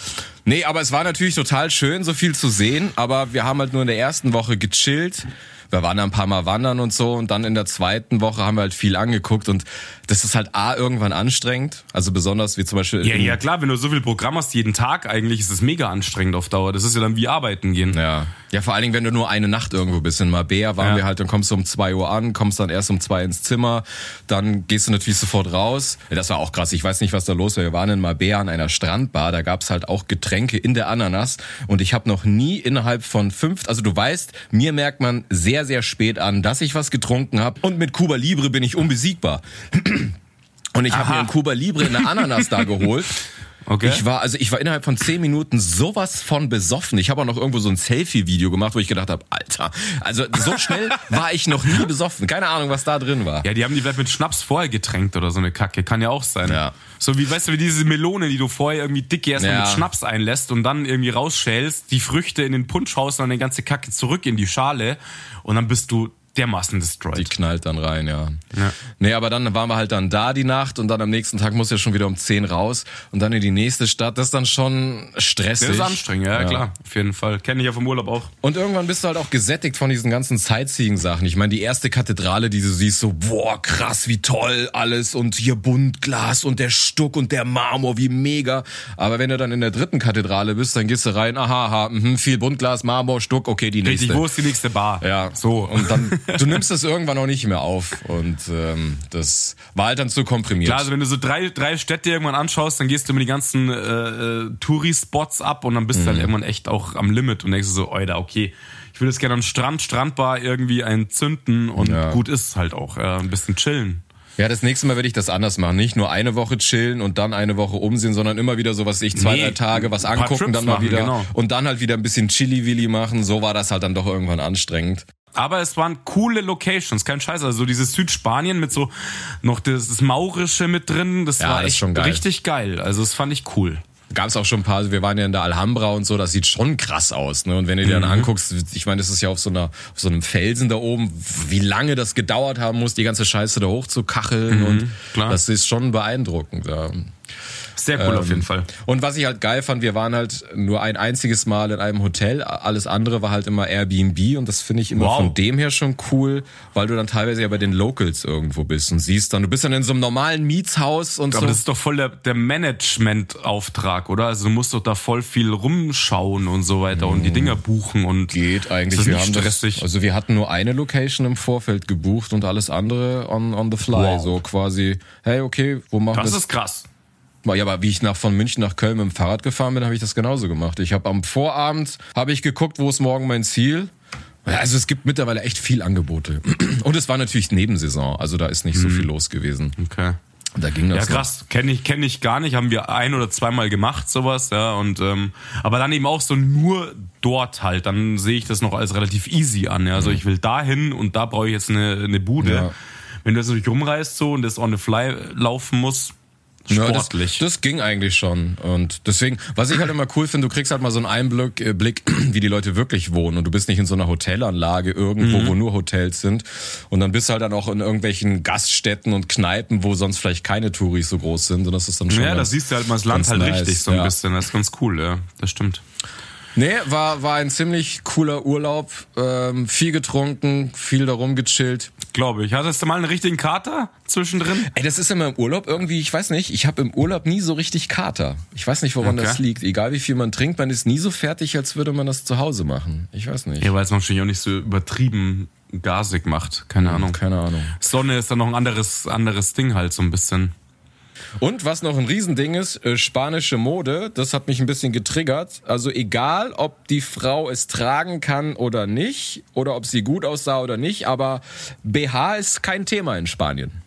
Nee, aber es war natürlich total schön, so viel zu sehen, aber wir haben halt nur in der ersten Woche gechillt. Wir waren da ein paar Mal wandern und so und dann in der zweiten Woche haben wir halt viel angeguckt und das ist halt A, irgendwann anstrengend. Also besonders wie zum Beispiel. Ja, ja, klar, wenn du so viel Programm hast jeden Tag, eigentlich ist es mega anstrengend auf Dauer. Das ist ja dann wie arbeiten gehen. Ja. Ja, vor allen Dingen, wenn du nur eine Nacht irgendwo bist. In Marbella waren Ja. wir halt, dann kommst du um zwei Uhr an, kommst dann erst um zwei ins Zimmer, dann gehst du natürlich sofort raus. Das war auch krass. Ich weiß nicht, was da los war. Wir waren in Marbella an einer Strandbar, da gab's halt auch Getränke in der Ananas und ich habe noch nie innerhalb von fünf, also du weißt, mir merkt man sehr, sehr spät an, dass ich was getrunken habe und mit Cuba Libre bin ich unbesiegbar. Und ich habe mir einen Cuba Libre in der Ananas da geholt. Okay. Ich war, also ich war innerhalb von zehn Minuten sowas von besoffen. Ich habe auch noch irgendwo so ein Selfie-Video gemacht, wo ich gedacht habe, Alter, also so schnell war ich noch nie besoffen. Keine Ahnung, was da drin war. Ja, die haben die vielleicht mit Schnaps vorher getränkt oder so eine Kacke. Kann ja auch sein. Ja. So wie, weißt du, wie diese Melone, die du vorher irgendwie dick erstmal Ja. mit Schnaps einlässt und dann irgendwie rausschälst, die Früchte in den Punsch haust und dann die ganze Kacke zurück in die Schale und dann bist du dermaßen Die destroyed. knallt dann rein, ja. Ja. Nee, aber dann waren wir halt dann da die Nacht und dann am nächsten Tag muss ja schon wieder um 10 raus und dann in die nächste Stadt. Das ist dann schon stressig. Das ist anstrengend, ja, klar. Auf jeden Fall. Kenne ich ja vom Urlaub auch. Und irgendwann bist du halt auch gesättigt von diesen ganzen Sightseeing-Sachen. Ich meine, die erste Kathedrale, die du siehst, so, boah, krass, wie toll alles und hier Buntglas und der Stuck und der Marmor, wie mega. Aber wenn du dann in der dritten Kathedrale bist, dann gehst du rein, aha, aha, mhm, viel Buntglas, Marmor, Stuck, okay, die nächste. Richtig, wo ist die nächste Bar? Ja, So. Und dann, du nimmst das irgendwann auch nicht mehr auf. Und ähm, das war halt dann zu komprimiert. Klar, also wenn du so drei, drei Städte irgendwann anschaust, dann gehst du mit die ganzen äh, äh, Touri-Spots ab und dann bist Mhm. du dann irgendwann echt auch am Limit und denkst du so, Alter, okay, ich will jetzt gerne am Strand, Strandbar irgendwie einzünden und Ja. gut ist halt auch. Äh, ein bisschen chillen. Ja, das nächste Mal werde ich das anders machen. Nicht nur eine Woche chillen und dann eine Woche umsehen, sondern immer wieder so was ich zwei, Nee, drei Tage was angucken, dann mal machen, wieder genau. und dann halt wieder ein bisschen Chili-Willi machen. So war das halt dann doch irgendwann anstrengend. Aber es waren coole Locations, kein Scheiß. Also so dieses Südspanien mit so noch das, Maurische mit drin, das Ja, war das echt schon geil. richtig geil. Also das fand ich cool. Gab es auch schon ein paar, wir waren ja in der Alhambra und so, das sieht schon krass aus. Ne? Und wenn du dir dann Mhm. anguckst, ich meine, das ist ja auf so, einer, auf so einem Felsen da oben, wie lange das gedauert haben muss, die ganze Scheiße da hochzukacheln und Mhm, klar. das ist schon beeindruckend. Ja. Sehr cool auf jeden Fall. Und was ich halt geil fand, wir waren halt nur ein einziges Mal in einem Hotel, alles andere war halt immer Airbnb und das finde ich immer Wow. von dem her schon cool, weil du dann teilweise ja bei den Locals irgendwo bist und siehst dann, du bist dann in so einem normalen Mietshaus und Aber so. das ist doch voll der, der Management-Auftrag, oder? Also du musst doch da voll viel rumschauen und so weiter und die Dinger buchen und Geht eigentlich. Wir haben stressig? Das, also wir hatten nur eine Location im Vorfeld gebucht und alles andere on, on the fly. Wow. So quasi, hey, okay, wo machen wir das das? ist krass. Ja, aber wie ich nach von München nach Köln mit dem Fahrrad gefahren bin, habe ich das genauso gemacht. Ich habe am Vorabend habe ich geguckt, wo ist morgen mein Ziel. Ja, Also es gibt mittlerweile echt viel Angebote. Und es war natürlich Nebensaison, also da ist nicht so viel los gewesen. Okay. Da ging Ja, das. noch. krass. Kenne ich, kenn ich gar nicht. Haben wir ein oder zweimal gemacht, sowas, ja. Und, ähm, aber dann eben auch so nur dort halt. Dann sehe ich das noch als relativ easy an. Ja. Also ich will dahin und da brauche ich jetzt eine, eine Bude. Ja. Wenn du jetzt natürlich rumreist so und das on the fly laufen muss, Ja, das, sportlich. das ging eigentlich schon. Und deswegen, was ich halt immer cool finde, du kriegst halt mal so einen Einblick, äh, Blick, wie die Leute wirklich wohnen. Und du bist nicht in so einer Hotelanlage irgendwo, Mhm. wo nur Hotels sind. Und dann bist du halt dann auch in irgendwelchen Gaststätten und Kneipen, wo sonst vielleicht keine Touris so groß sind. Und das ist dann schon. ja, das siehst du halt mal das Land halt nice, richtig so ein ja. bisschen. Das ist ganz cool, ja. Das stimmt. Nee, war, war ein ziemlich cooler Urlaub. Ähm, viel getrunken, viel darum gechillt. Glaube ich. Hattest du mal einen richtigen Kater zwischendrin? Ey, das ist immer im Urlaub irgendwie, ich weiß nicht, ich habe im Urlaub nie so richtig Kater. Ich weiß nicht, woran Okay. das liegt. Egal wie viel man trinkt, man ist nie so fertig, als würde man das zu Hause machen. Ich weiß nicht. Ja, weil es wahrscheinlich auch nicht so übertrieben gasig macht. Keine Ahnung. Keine Ahnung. Sonne ist dann noch ein anderes, anderes Ding halt so ein bisschen. Und was noch ein Riesending ist, äh, spanische Mode, das hat mich ein bisschen getriggert. Also egal, ob die Frau es tragen kann oder nicht, oder ob sie gut aussah oder nicht, aber BH ist kein Thema in Spanien.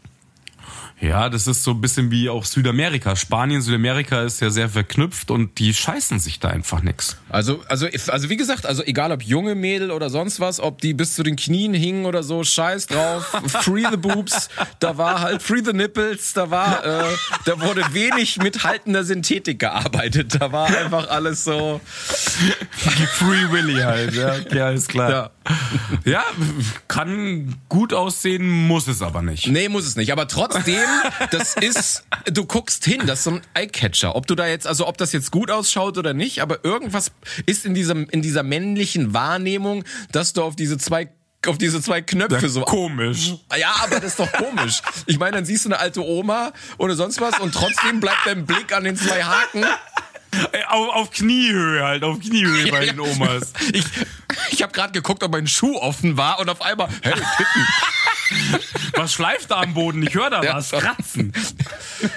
Ja, das ist so ein bisschen wie auch Südamerika. Spanien, Südamerika ist ja sehr verknüpft und die scheißen sich da einfach nix. Also, also, also wie gesagt, also egal ob junge Mädel oder sonst was, ob die bis zu den Knien hingen oder so, scheiß drauf, free the boobs, da war halt free the nipples, da war, äh, da wurde wenig mit haltender Synthetik gearbeitet, da war einfach alles so, Free Willy halt, ja. Okay, alles klar. ja. Ja, kann gut aussehen, muss es aber nicht. Nee, muss es nicht. Aber trotzdem, das ist, du guckst hin, das ist so ein Eyecatcher. Ob du da jetzt, also ob das jetzt gut ausschaut oder nicht, aber irgendwas ist in diesem, in dieser männlichen Wahrnehmung, dass du auf diese zwei auf diese zwei Knöpfe so Komisch. ja, aber das ist doch komisch. Ich meine, dann siehst du eine alte Oma oder sonst was und trotzdem bleibt dein Blick an den zwei Haken. Ey, Auf, auf Kniehöhe halt, auf Kniehöhe bei den Omas. Ich, ich habe gerade geguckt, ob mein Schuh offen war und auf einmal, hey, Titten. Was schleift da am Boden? Ich höre da Ja. was. Kratzen.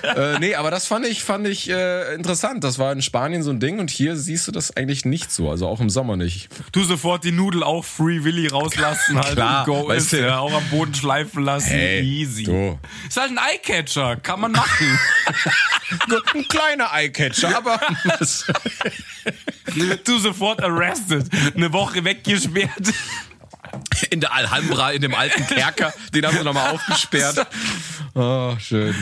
äh, nee, aber das fand ich, fand ich äh, interessant. Das war in Spanien so ein Ding und hier siehst du das eigentlich nicht so, also auch im Sommer nicht. Du sofort die Nudel auch Free Willy rauslassen halt Klar, und go weißt ist, ja, auch am Boden schleifen lassen. Hey, Easy. du. Ist halt ein Eyecatcher, kann man machen. Ein kleiner Eyecatcher, aber du sofort arrested, eine Woche weggesperrt. In der Alhambra, in dem alten Kerker, den haben sie nochmal aufgesperrt. Oh, schön.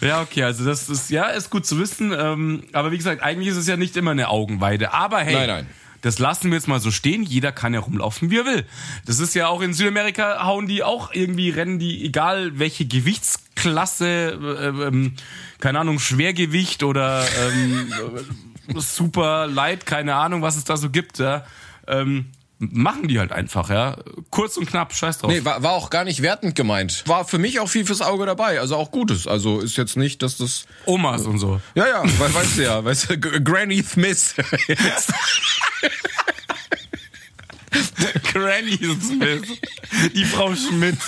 Ja, okay, also das ist ja ist gut zu wissen. Ähm, aber wie gesagt, eigentlich ist es ja nicht immer eine Augenweide. Aber hey, Nein, nein. das lassen wir jetzt mal so stehen. Jeder kann ja rumlaufen, wie er will. Das ist ja auch in Südamerika hauen die auch irgendwie rennen die egal welche Gewichtsklasse, äh, ähm, keine Ahnung Schwergewicht oder ähm, äh, super light, keine Ahnung was es da so gibt. Ja, ähm, machen die halt einfach, ja. Kurz und knapp, scheiß drauf. Nee, war, war auch gar nicht wertend gemeint. War für mich auch viel fürs Auge dabei, also auch Gutes. Also ist jetzt nicht, dass das Omas und so. Ja, ja, we weißt du ja, weißt du, Granny Smith. Granny Smith. Die Frau Schmidt.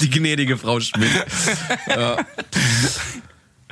Die gnädige Frau Schmidt. ja.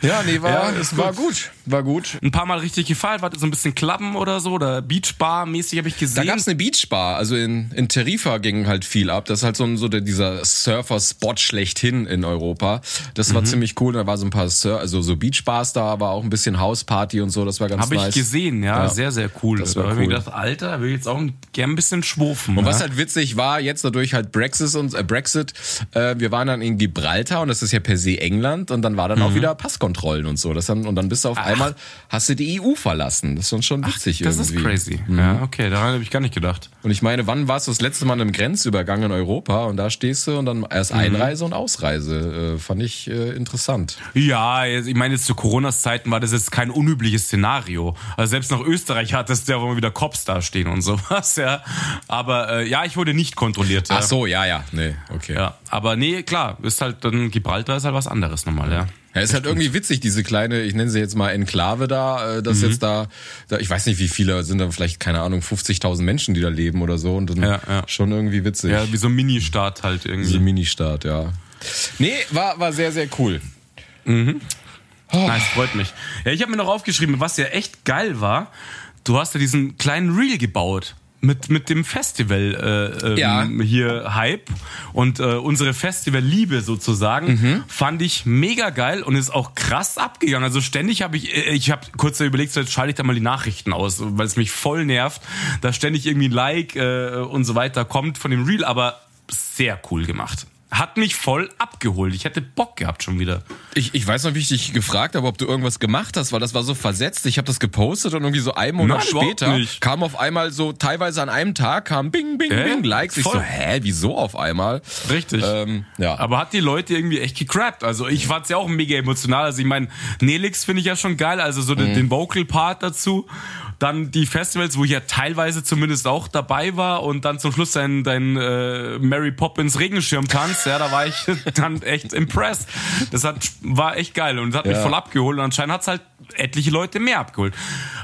ja, nee, war, Ja, war gut. gut. War gut. Ein paar Mal richtig gefeiert, war so ein bisschen Klappen oder so oder Beachbar-mäßig habe ich Da gesehen. gab's eine Beachbar, also in, in Tarifa ging halt viel ab. Das ist halt so, ein, so der, dieser Surfer-Spot schlechthin in Europa. Das war ziemlich cool. Da war so ein paar Sur also so Beachbars da, war auch ein bisschen Hausparty und so. Das war ganz Habe nice. ich gesehen, ja, Ja. sehr, sehr cool. Das da war habe ich cool. mir gedacht, Alter, will ich jetzt auch gern ein bisschen schwurfen. Und ja? was halt witzig war, jetzt dadurch halt Brexit und äh, Brexit, äh, wir waren dann in Gibraltar und das ist ja per se England und dann war dann Mhm. auch wieder Passkontrolle Grenzkontrollen und so. Das dann, und dann bist du auf einmal, hast du die EU verlassen. Das ist schon, schon witzig Das irgendwie. ist crazy. Ja, okay, daran habe ich gar nicht gedacht. Und ich meine, wann warst du das letzte Mal einem Grenzübergang in Europa und da stehst du und dann erst Einreise und Ausreise. Äh, fand ich äh, interessant. Ja, ich meine, jetzt zu Coronas Zeiten war das jetzt kein unübliches Szenario. Also selbst nach Österreich hattest du ja, wo mal wieder Cops da stehen und sowas, ja. Aber äh, ja, ich wurde nicht kontrolliert. Ach so, ja, ja. Nee, okay. Ja, aber nee, klar, ist halt dann Gibraltar ist halt was anderes nochmal, ja. Ja, ist halt irgendwie witzig, diese kleine, ich nenne sie jetzt mal Enklave da, äh, dass jetzt da, da, ich weiß nicht, wie viele sind da vielleicht, keine Ahnung, 50.000 Menschen, die da leben oder so und dann Ja, ja. schon irgendwie witzig. Ja, wie so ein Mini-Staat halt irgendwie. Mini-Staat, ja. Nee, war, war sehr, sehr cool. Nice, freut mich. Ja, ich habe mir noch aufgeschrieben, was ja echt geil war. Du hast ja diesen kleinen Reel gebaut. Mit, mit dem Festival äh, ähm, Ja. hier Hype und äh, unsere Festival-Liebe sozusagen Mhm. fand ich mega geil und ist auch krass abgegangen. Also ständig habe ich, äh, ich habe kurz überlegt, so jetzt schalte ich da mal die Nachrichten aus, weil es mich voll nervt, da ständig irgendwie ein Like äh, und so weiter kommt von dem Reel, aber sehr cool gemacht. Hat mich voll abgeholt. Ich hätte Bock gehabt schon wieder. Ich, ich weiß noch, wie ich dich gefragt habe, ob du irgendwas gemacht hast, weil das war so versetzt. Ich habe das gepostet und irgendwie so einen Monat Nein, später kam auf einmal so, teilweise an einem Tag kam Bing, Bing, Hä? Bing, Likes. Ich Voll. so, hä, wieso auf einmal? Richtig. Ähm, ja. Aber hat die Leute irgendwie echt gecrappt. Also ich fand's ja auch mega emotional. Also ich meine, Nelix finde ich ja schon geil, also so Mhm. den, den Vocal-Part dazu. Dann die Festivals, wo ich ja teilweise zumindest auch dabei war und dann zum Schluss dein, dein äh, Mary Poppins Regenschirmtanz, ja, da war ich dann echt impressed. Das hat, war echt geil und das hat mich Ja. voll abgeholt und anscheinend hat's halt etliche Leute mehr abgeholt.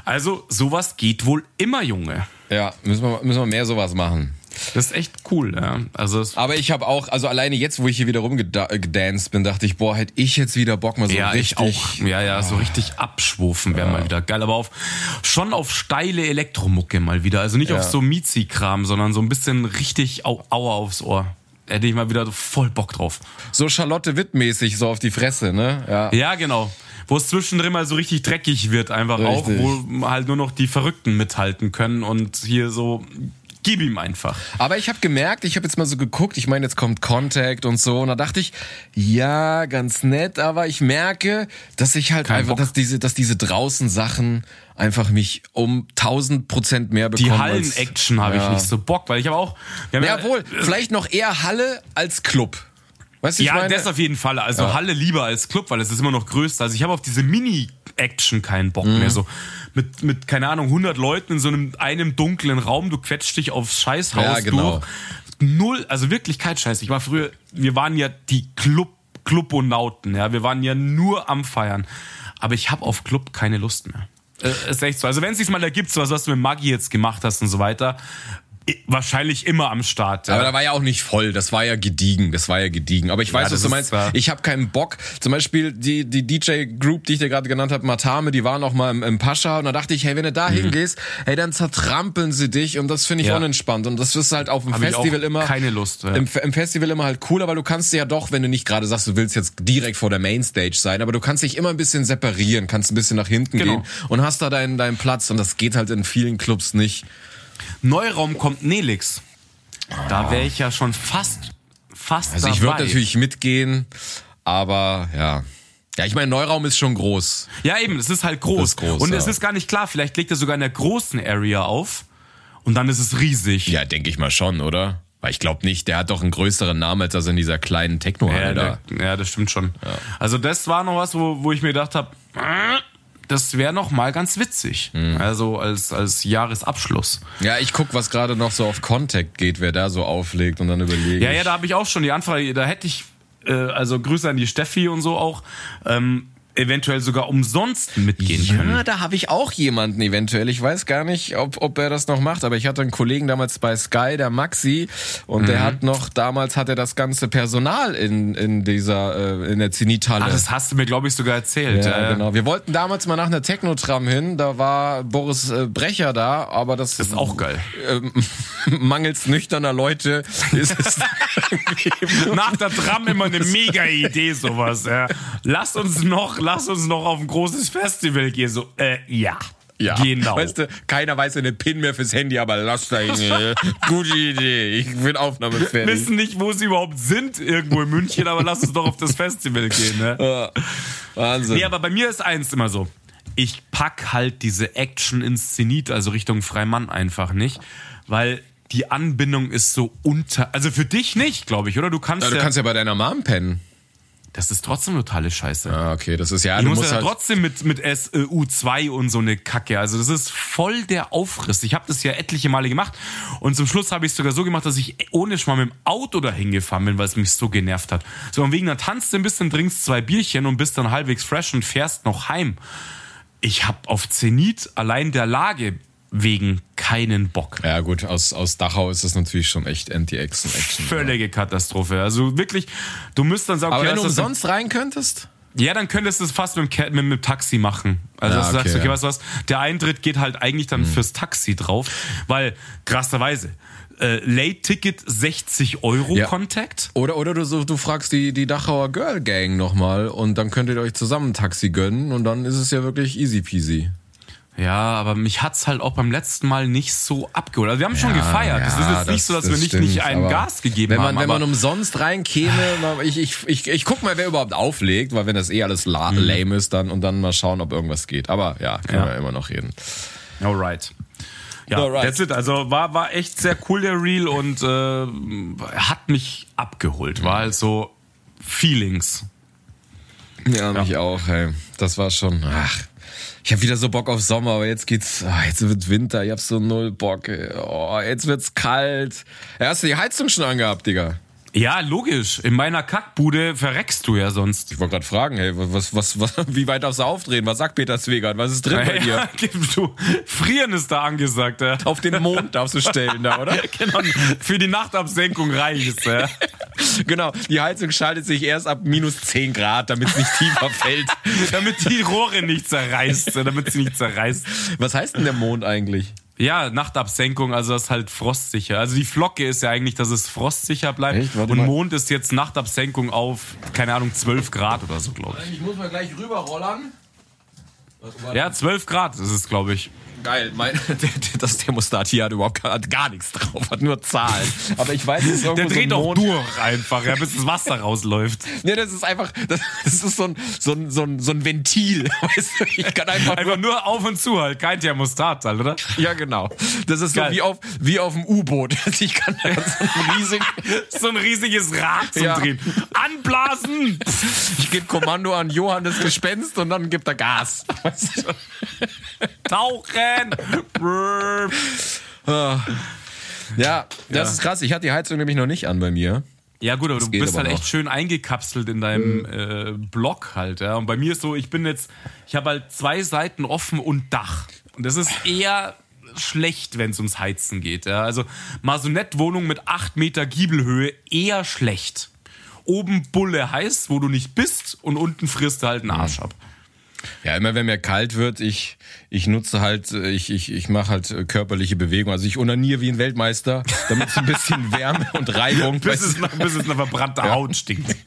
Also sowas geht wohl immer, Junge. ja, müssen wir, müssen wir mehr sowas machen. Das ist echt cool, ja. Also Aber ich habe auch, also alleine jetzt, wo ich hier wieder rumgedanced bin, dachte ich, boah, hätte ich jetzt wieder Bock mal so ja, richtig. ich auch. Ja, ja, so richtig abschwufen wäre mal wieder geil. Aber auf schon auf steile Elektromucke mal wieder. Also nicht Ja. auf so Mizi-Kram, sondern so ein bisschen richtig au Aua aufs Ohr. Hätte ich mal wieder voll Bock drauf. So Charlotte Witt-mäßig, so auf die Fresse, ne? Ja. Ja, genau. Wo es zwischendrin mal so richtig dreckig wird, einfach auch, Richtig. wo halt nur noch die Verrückten mithalten können und hier so, gib ihm einfach. Aber ich habe gemerkt, ich habe jetzt mal so geguckt, ich meine, jetzt kommt Contact und so, und da dachte ich, ja, ganz nett, aber ich merke, dass ich halt Kein einfach, Bock. dass diese, dass diese draußen Sachen einfach mich um 1000 Prozent mehr bekommen. Die Hallen-Action habe ich Ja. nicht so Bock, weil ich habe auch. Wir haben Jawohl, vielleicht noch eher Halle als Club. Weißt du, ich Ja, meine? das auf jeden Fall. Also Halle lieber als Club, weil es ist immer noch größer. Also ich habe auf diese Mini-Action keinen Bock Mhm. mehr. So mit, mit, keine Ahnung, 100 Leuten in so einem, einem dunklen Raum, du quetscht dich aufs Scheißhaus Ja, genau. durch. Null, also wirklich kein Scheiß. Ich war früher, wir waren ja die Club, Clubonauten, ja. Wir waren ja nur am Feiern. Aber ich habe auf Club keine Lust mehr. Äh, ist echt so. Also wenn es sich mal ergibt, so was, was du mit Maggi jetzt gemacht hast und so weiter, wahrscheinlich immer am Start. Aber ja. da war ja auch nicht voll, das war ja gediegen, das war ja gediegen. Aber ich weiß, das was du meinst. zwar- Ich habe keinen Bock. Zum Beispiel die, die DJ-Group, die ich dir gerade genannt habe, Matame, die waren auch mal im, im Pascha und da dachte ich, hey, wenn du da hingehst, hey, dann zertrampeln sie dich und das finde ich Mhm. Ja. unentspannt. Und das ist halt auf dem Hab Festival immer. keine Lust, ja. Im, Im Festival immer halt cool, aber du kannst ja doch, wenn du nicht gerade sagst, du willst jetzt direkt vor der Mainstage sein, aber du kannst dich immer ein bisschen separieren, kannst ein bisschen nach hinten Genau. gehen und hast da deinen, deinen Platz und das geht halt in vielen Clubs nicht. Neuraum kommt Nelix. Da wäre ich ja schon fast, fast Also ich würde natürlich mitgehen, aber ja. Ja, ich meine, Neuraum ist schon groß. Ja, eben, es ist halt groß. Ist groß, und ja. es ist gar nicht klar, vielleicht legt er sogar in der großen Area auf und dann ist es riesig. Ja, denke ich mal schon, oder? Weil ich glaube nicht, der hat doch einen größeren Namen als das in dieser kleinen Techno-Halle Ja, da. der, ja, das stimmt schon. Also das war noch was, wo, wo ich mir gedacht habe, das wäre noch mal ganz witzig. Mhm. Also als, als Jahresabschluss. Ja, ich guck, was gerade noch so auf Contact geht, wer da so auflegt und dann überlege Ja, ja, da habe ich auch schon die Anfrage, da hätte ich, äh, also Grüße an die Steffi und so auch, ähm, eventuell sogar umsonst mitgehen können. Ja, da habe ich auch jemanden eventuell. Ich weiß gar nicht, ob, ob er das noch macht, aber ich hatte einen Kollegen damals bei Sky, der Maxi, und Mhm. der hat noch, damals hat er das ganze Personal in, in dieser, äh, in der Zenithalle. Ach, das hast du mir, glaube ich, sogar erzählt. Ja, Äh, genau. Wir wollten damals mal nach einer Technotram hin, da war Boris äh, Brecher da, aber das, Das ist auch geil. ähm, mangels nüchterner Leute ist es Nach der Tram immer eine mega Idee, sowas. Ja. Lass uns noch, lass uns noch auf ein großes Festival gehen. So, äh, ja. Ja, Genau. Weißt du, keiner weiß eine PIN mehr fürs Handy, aber lass da hängen. Gute Idee. Ich bin aufnahmefähig. Wissen nicht, wo sie überhaupt sind, irgendwo in München, aber lass uns doch auf das Festival gehen. Ne? Ja, Wahnsinn. Nee, aber bei mir ist eins immer so. Ich pack halt diese Action ins Zenit, also Richtung Freimann einfach nicht, weil die Anbindung ist so unter. Also für dich nicht, glaube ich, oder? Du kannst Ja, ja. du kannst ja bei deiner Mom pennen. Das ist trotzdem totale Scheiße. Ah, okay, das ist ja, Ich muss musst ja halt, trotzdem mit, mit SU2 und so eine Kacke. Also das ist voll der Aufriss. Ich habe das ja etliche Male gemacht und zum Schluss habe ich es sogar so gemacht, dass ich ohne Schmarrn mit dem Auto dahin gefahren bin, weil es mich so genervt hat. So und wegen dann tanzt du ein bisschen, trinkst zwei Bierchen und bist dann halbwegs fresh und fährst noch heim. Ich habe auf Zenit allein der Lage wegen keinen Bock. ja gut, aus, aus Dachau ist das natürlich schon echt Anti-Action-Action. Völlige Katastrophe. Also wirklich, du müsst dann sagen, Aber okay, wenn du umsonst rein könntest? Ja, dann könntest du es fast mit dem, mit, mit Taxi machen. Also Ja, dass du sagst, okay, okay, ja. weißt du was, der Eintritt geht halt eigentlich dann fürs Taxi drauf, weil krasserweise, äh, Late-Ticket 60 Euro Ja. Contact. Oder, oder du, so, du fragst die, die Dachauer Girl Gang nochmal und dann könntet ihr euch zusammen ein Taxi gönnen und dann ist es ja wirklich easy peasy. Ja, aber mich hat's halt auch beim letzten Mal nicht so abgeholt. Also wir haben schon Ja, gefeiert. es ist ja, jetzt nicht das- so, dass das wir nicht, stimmt, nicht einen Gas gegeben wenn man, haben. Wenn man umsonst reinkäme, ich, ich, ich, ich guck mal, wer überhaupt auflegt, weil wenn das eh alles la lame ist, dann und dann mal schauen, ob irgendwas geht. Aber ja, können Ja. wir immer noch reden. Alright. Ja, Alright. that's it. Also war, war echt sehr cool, der Reel, und äh, hat mich abgeholt. War halt so Feelings. Ja, mich auch, hey. Das war schon, ach. Ich habe wieder so Bock auf Sommer, aber jetzt geht's, ah, jetzt wird Winter, ich hab so null Bock. Oh, jetzt wird's kalt. Ja, hast du die Heizung schon angehabt, Digga? Ja, logisch. In meiner Kackbude verreckst du ja sonst. Ich wollte gerade fragen, hey, was, was, was, wie weit darfst du aufdrehen? Was sagt Peter Zwegert? Was ist drin bei dir? Ja, du, frieren ist da angesagt. Ja. Auf den Mond darfst du stellen da, oder? Genau, für die Nachtabsenkung reicht ja. genau, die Heizung schaltet sich erst ab minus 10 Grad, damit es nicht tiefer fällt. Damit die Rohre nicht zerreißt, damit sie nicht zerreißt. Was heißt denn der Mond eigentlich? Ja, Nachtabsenkung, also das ist halt frostsicher. Also die Flocke ist ja eigentlich, dass es frostsicher bleibt. Und mal. Mond ist jetzt Nachtabsenkung auf, keine Ahnung, 12 Grad oder so, glaube ich. Ich muss mal gleich rüberrollern. Ja, 12 Grad ist es, glaube ich. Geil, mein, das Thermostat hier hat überhaupt gar, hat gar nichts drauf, hat nur Zahlen. Aber ich weiß, es ist Der dreht so doch durch einfach, ja, bis das Wasser rausläuft. Nee, das ist einfach, das, das ist so ein, so ein, so ein, so ein Ventil. Weißt du, ich kann einfach, Einfach nur auf und zu halt, kein Thermostat halt, oder? ja genau. Das ist Geil. so wie auf, wie auf dem U-Boot. Ich kann da so ein riesig, So ein riesiges Rad zum Ja. Drehen. Anblasen! ich gebe Kommando an Johann das Gespenst und dann gibt er Gas. Weißt du? Tauchen! Brrr. Ja, das ist krass. Ich hatte die Heizung nämlich noch nicht an bei mir. Ja gut, aber du geht bist aber halt noch. echt schön eingekapselt in deinem äh, Block halt, ja. Und bei mir ist so, ich bin jetzt, ich habe halt zwei Seiten offen und Dach. Und das ist eher schlecht, wenn es ums Heizen geht. Ja. Also Masonettwohnung mit 8 Meter Giebelhöhe eher schlecht. Oben Bulle heiß, wo du nicht bist, und unten frisst du halt einen Arsch ab. Ja, immer wenn mir kalt wird, ich, ich nutze halt, äh, ich, ich, ich mache halt äh, körperliche Bewegung. Also ich onaniere wie ein Weltmeister, damit es ein bisschen Wärme und Reibung. Bis es, nach, bis es nach verbrannter Haut stinkt.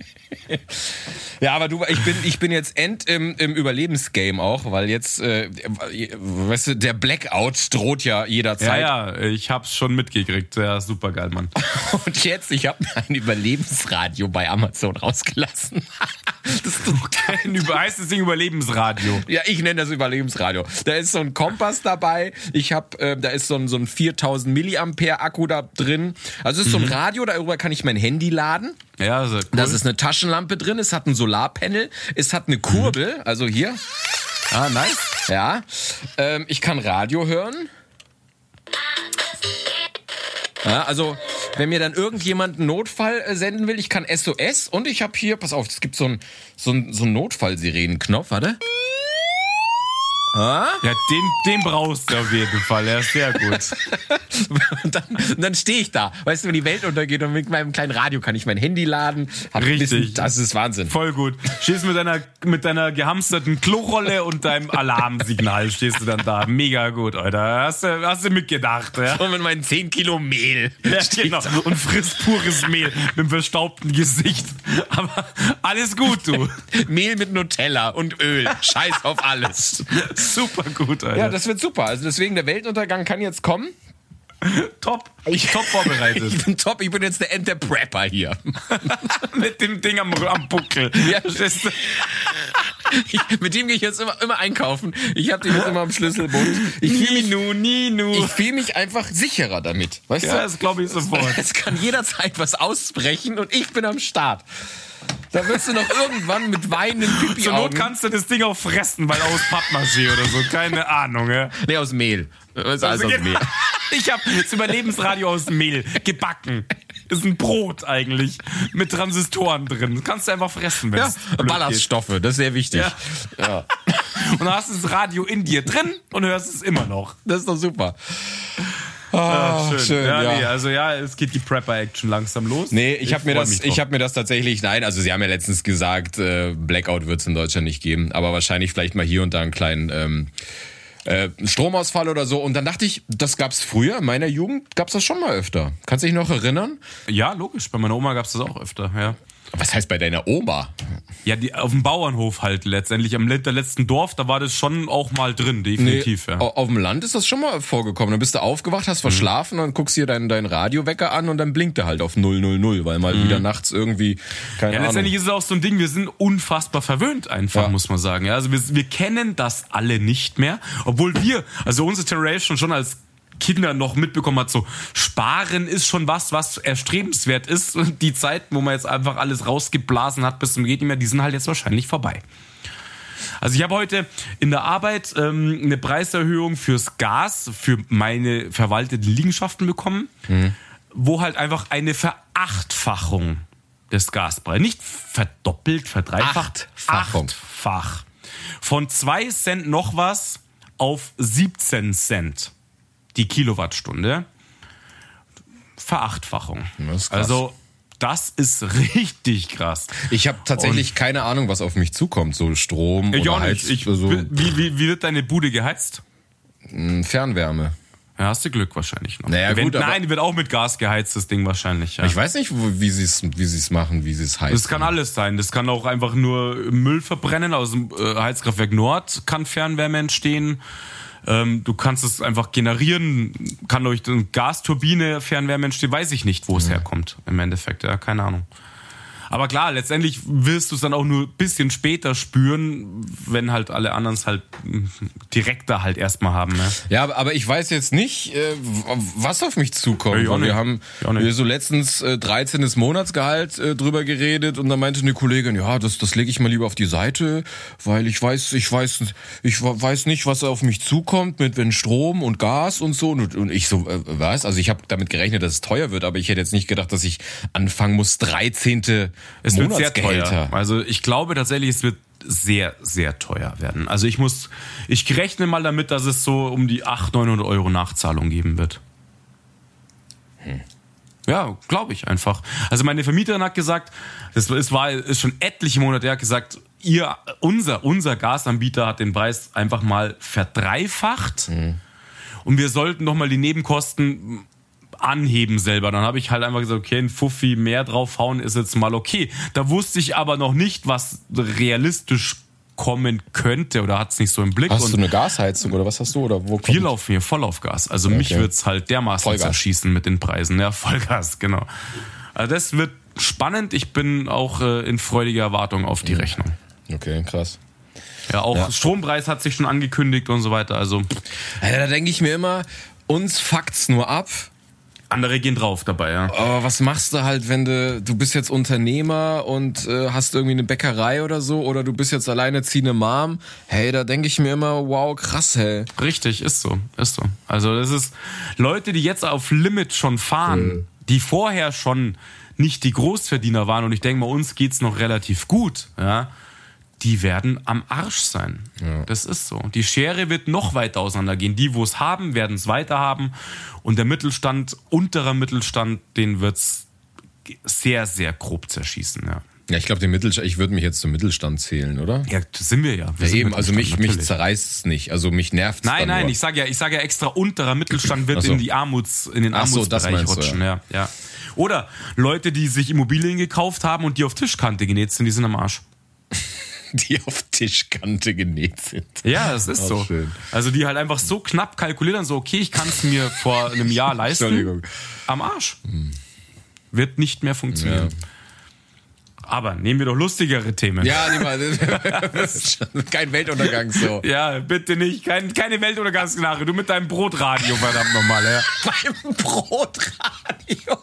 Ja, aber du, ich bin, ich bin jetzt end im, im Überlebensgame auch, weil jetzt, äh, weißt du, der Blackout droht ja Ja, jederzeit. ja, ich hab's schon mitgekriegt. Ja, super geil, Mann. Und jetzt, ich habe mir ein Überlebensradio bei Amazon rausgelassen. das ist doch Ein über, heißt das Ding Überlebensradio. Ja, ich nenne das Überlebensradio. Da ist so ein Kompass dabei. Ich habe, äh, da ist so ein, so ein 4000 Milliampere Akku da drin. Also es ist so ein Radio, darüber kann ich mein Handy laden. Ja, sehr cool. Da ist eine Taschenlampe drin. Es hat ein Solarpanel. Es hat eine Kurbel. Also hier. ah, nice. Ja. Ähm, ich kann Radio hören. Ja, also, wenn mir dann irgendjemand einen Notfall äh, senden will, ich kann SOS und ich habe hier, pass auf, es gibt so einen so einen- so einen Notfallsirenenknopf, warte. Ja, den, den brauchst du auf jeden Fall. Er ist sehr gut. Und dann, dann stehe ich da. Weißt du, wenn die Welt untergeht und mit meinem kleinen Radio kann ich mein Handy laden. Richtig. Bisschen, das ist Wahnsinn. Voll gut. Stehst mit deiner, mit deiner gehamsterten Klorolle und deinem Alarmsignal stehst du dann da. Mega gut, Alter. Hast du, hast du mitgedacht, ja? Und mit meinen 10 Kilo Mehl. Ja, genau. Und frisst pures Mehl mit einem verstaubten Gesicht. Aber alles gut, du. Mehl mit Nutella und Öl. Scheiß auf alles. Super gut, Alter. Ja, das wird super. Also deswegen, der Weltuntergang kann jetzt kommen. top. Ich top vorbereitet. Ich bin top, ich bin jetzt der End der Prepper hier. Mit dem Ding am, am Buckel. Ja, ich, mit dem gehe ich jetzt immer, immer einkaufen. Ich habe den jetzt immer am Schlüsselbund. Ich fühle mich, Ninu, Ninu. ich fühl mich einfach sicherer damit. Weißt Ja, du? das glaube ich sofort. Es kann jederzeit was ausbrechen und ich bin am Start. Da wirst du noch irgendwann mit weinenden pipi Zur Not kannst du das Ding auch fressen, weil aus Pappmaché oder so. Keine Ahnung, ja. Nee, aus Mehl. Alles Also, aus Mehl. Ich habe das Überlebensradio aus Mehl gebacken. Ist ein Brot eigentlich mit Transistoren drin. Das kannst du einfach fressen, wenn Ja. Ballaststoffe, das ist sehr wichtig. Ja. Ja. Und dann hast du das Radio in dir drin und hörst es immer noch. Das ist doch super. Ah, schön, ja, ja. Nee, also ja, es geht die Prepper-Action langsam los. Nee, ich, habe mir das, ich habe mir das tatsächlich, nein, also sie haben ja letztens gesagt, äh, Blackout wird es in Deutschland nicht geben, aber wahrscheinlich vielleicht mal hier und da einen kleinen ähm, äh, Stromausfall oder so. Und dann dachte ich, das gab's früher, in meiner Jugend gab's das schon mal öfter. Kannst du dich noch erinnern? Ja, logisch. Bei meiner Oma gab's das auch öfter, ja. Was heißt bei deiner Oma? Ja, die, auf dem Bauernhof halt letztendlich, am letzten Dorf, da war das schon auch mal drin, definitiv, ja. au- Auf dem Land ist das schon mal vorgekommen. Dann bist du aufgewacht, hast verschlafen, dann guckst dir deinen dein Radiowecker an und dann blinkt er halt auf 000, weil mal wieder nachts irgendwie, keine Ja, Ahnung. letztendlich ist es auch so ein Ding, wir sind unfassbar verwöhnt einfach, Ja. muss man sagen. Ja, also wir, wir kennen das alle nicht mehr, obwohl wir, also unsere Generation schon als Kinder noch mitbekommen hat, so sparen ist schon was, was erstrebenswert ist. Und die Zeit, wo man jetzt einfach alles rausgeblasen hat bis zum geht nicht mehr, die sind halt jetzt wahrscheinlich vorbei. Also ich habe heute in der Arbeit ähm, eine Preiserhöhung fürs Gas für meine verwalteten Liegenschaften bekommen, wo halt einfach eine Verachtfachung des Gaspreises, nicht verdoppelt, verdreifacht, Achtfachung. achtfach. Von 2 Cent noch was auf 17 Cent die Kilowattstunde. Verachtfachung. Das also das ist richtig krass. Ich habe tatsächlich keine Ahnung, was auf mich zukommt. So Strom Ich oder Heiz. Ich, so wie, wie, wie wird deine Bude geheizt? Fernwärme. Ja, hast du Glück wahrscheinlich noch. Naja, Wenn- gut, Nein, die wird auch mit Gas geheizt, das Ding wahrscheinlich. Ja. Ich weiß nicht, wie sie es wie sie's machen, wie sie es heißen. Das kann alles sein. Das kann auch einfach nur Müll verbrennen. Aus dem äh, Heizkraftwerk Nord kann Fernwärme entstehen. Ähm, du kannst es einfach generieren. Kann durch eine Gasturbine Fernwärme entstehen. Weiß ich nicht, wo es herkommt. Im Endeffekt, ja, keine Ahnung. Aber klar, letztendlich wirst du es dann auch nur ein bisschen später spüren, wenn halt alle anderen es halt mm, direkter halt erstmal haben. Ne? Ja, aber- ich weiß jetzt nicht, äh, was auf mich zukommt. Weil wir haben wir so letztens äh, 13. Monatsgehalt äh, drüber geredet und dann meinte eine Kollegin, ja, das, das lege ich mal lieber auf die Seite, weil ich weiß, ich weiß, ich weiß nicht, was auf mich zukommt mit wenn Strom und Gas und so. Und, und ich so, äh, was? Also ich habe damit gerechnet, dass es teuer wird, aber ich hätte jetzt nicht gedacht, dass ich anfangen muss, 13. Es wird sehr teuer. Also ich glaube tatsächlich, es wird sehr, sehr teuer werden. Also ich muss, ich rechne mal damit, dass es so um die 800, 900 Euro Nachzahlung geben wird. Ja, glaube ich einfach. Also meine Vermieterin hat gesagt, das ist, war ist schon etliche Monate her, hat gesagt, ihr, unser, unser Gasanbieter hat den Preis einfach mal verdreifacht. Und wir sollten noch mal die Nebenkosten anheben selber. Dann habe ich halt einfach gesagt, okay, ein Fuffi mehr draufhauen ist jetzt mal okay. Da wusste ich aber noch nicht, was realistisch kommen könnte oder hat es nicht so im Blick. Hast Und du eine Gasheizung oder was hast du oder wo wir laufen hier voll auf Gas. Also mich Okay. wird's halt dermaßen Vollgas. zerschießen mit den Preisen. Ja, Vollgas, genau. Also das wird spannend. Ich bin auch äh, in freudiger Erwartung auf Mhm. die Rechnung. Okay, krass. Ja, auch Ja. Strompreis hat sich schon angekündigt und so weiter. Also Ja, da denke ich mir immer, uns fuckt's nur ab. Andere gehen drauf dabei, ja. Aber was machst du halt, wenn du, du bist jetzt Unternehmer und äh, hast irgendwie eine Bäckerei oder so oder du bist jetzt alleinerziehende Mom? Hey, da denke ich mir immer, wow, krass, hey. Richtig, ist so, ist so. Also das ist Leute, die jetzt auf Limit schon fahren, die vorher schon nicht die Großverdiener waren und ich denke mal, uns geht's noch relativ gut, ja. Die werden am Arsch sein. Das ist so. Die Schere wird noch weiter auseinandergehen. Die, wo es haben, werden es weiter haben. Und der Mittelstand, unterer Mittelstand, den wird's sehr, sehr grob zerschießen. Ja, Ja, ich glaube, den Mittelstand, ich würde mich jetzt zum Mittelstand zählen, oder? ja sind wir ja. Wir Ja, eben, also mich, mich zerreißt es nicht. Also mich nervt Nein, nein, ich sage ja, ich sage ja extra unterer Mittelstand wird so. in die Armuts, in den Ach so, das Armutsbereich meinst du, rutschen, ja. ja. Oder Leute, die sich Immobilien gekauft haben und die auf Tischkante genäht sind, die sind am Arsch. die auf Tischkante genäht sind. Ja, das ist Auch so. schön. Also die halt einfach so knapp kalkulieren, so okay, ich kann es mir vor einem Jahr leisten. Entschuldigung. Am Arsch. Wird nicht mehr funktionieren. Ja. Aber nehmen wir doch lustigere Themen. Ja. Das ist schon kein Weltuntergang so. Ja, bitte nicht. Kein, keine Weltuntergangsnachricht. Du mit deinem Brotradio, verdammt nochmal. Ja. Beim Brotradio.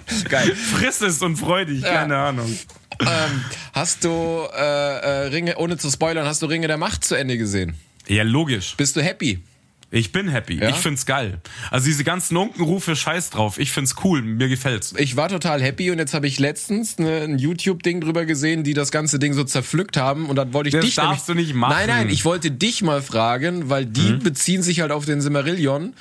Geil. Friss es und freu dich, keine Ahnung. Ähm, hast du äh, äh, Ringe, ohne zu spoilern, hast du Ringe der Macht zu Ende gesehen? Ja, logisch. Bist du happy? Ich bin happy. Ja? Ich find's geil. Also diese ganzen Unkenrufe, scheiß drauf. Ich find's cool. Mir gefällt's. Ich war total happy und jetzt habe ich letztens ne, ein YouTube-Ding drüber gesehen, die das ganze Ding so zerpflückt haben und dann wollte ich Das dich darfst nämlich, du nicht machen. Nein, nein, ich wollte dich mal fragen, weil die beziehen sich halt auf den Simmerillion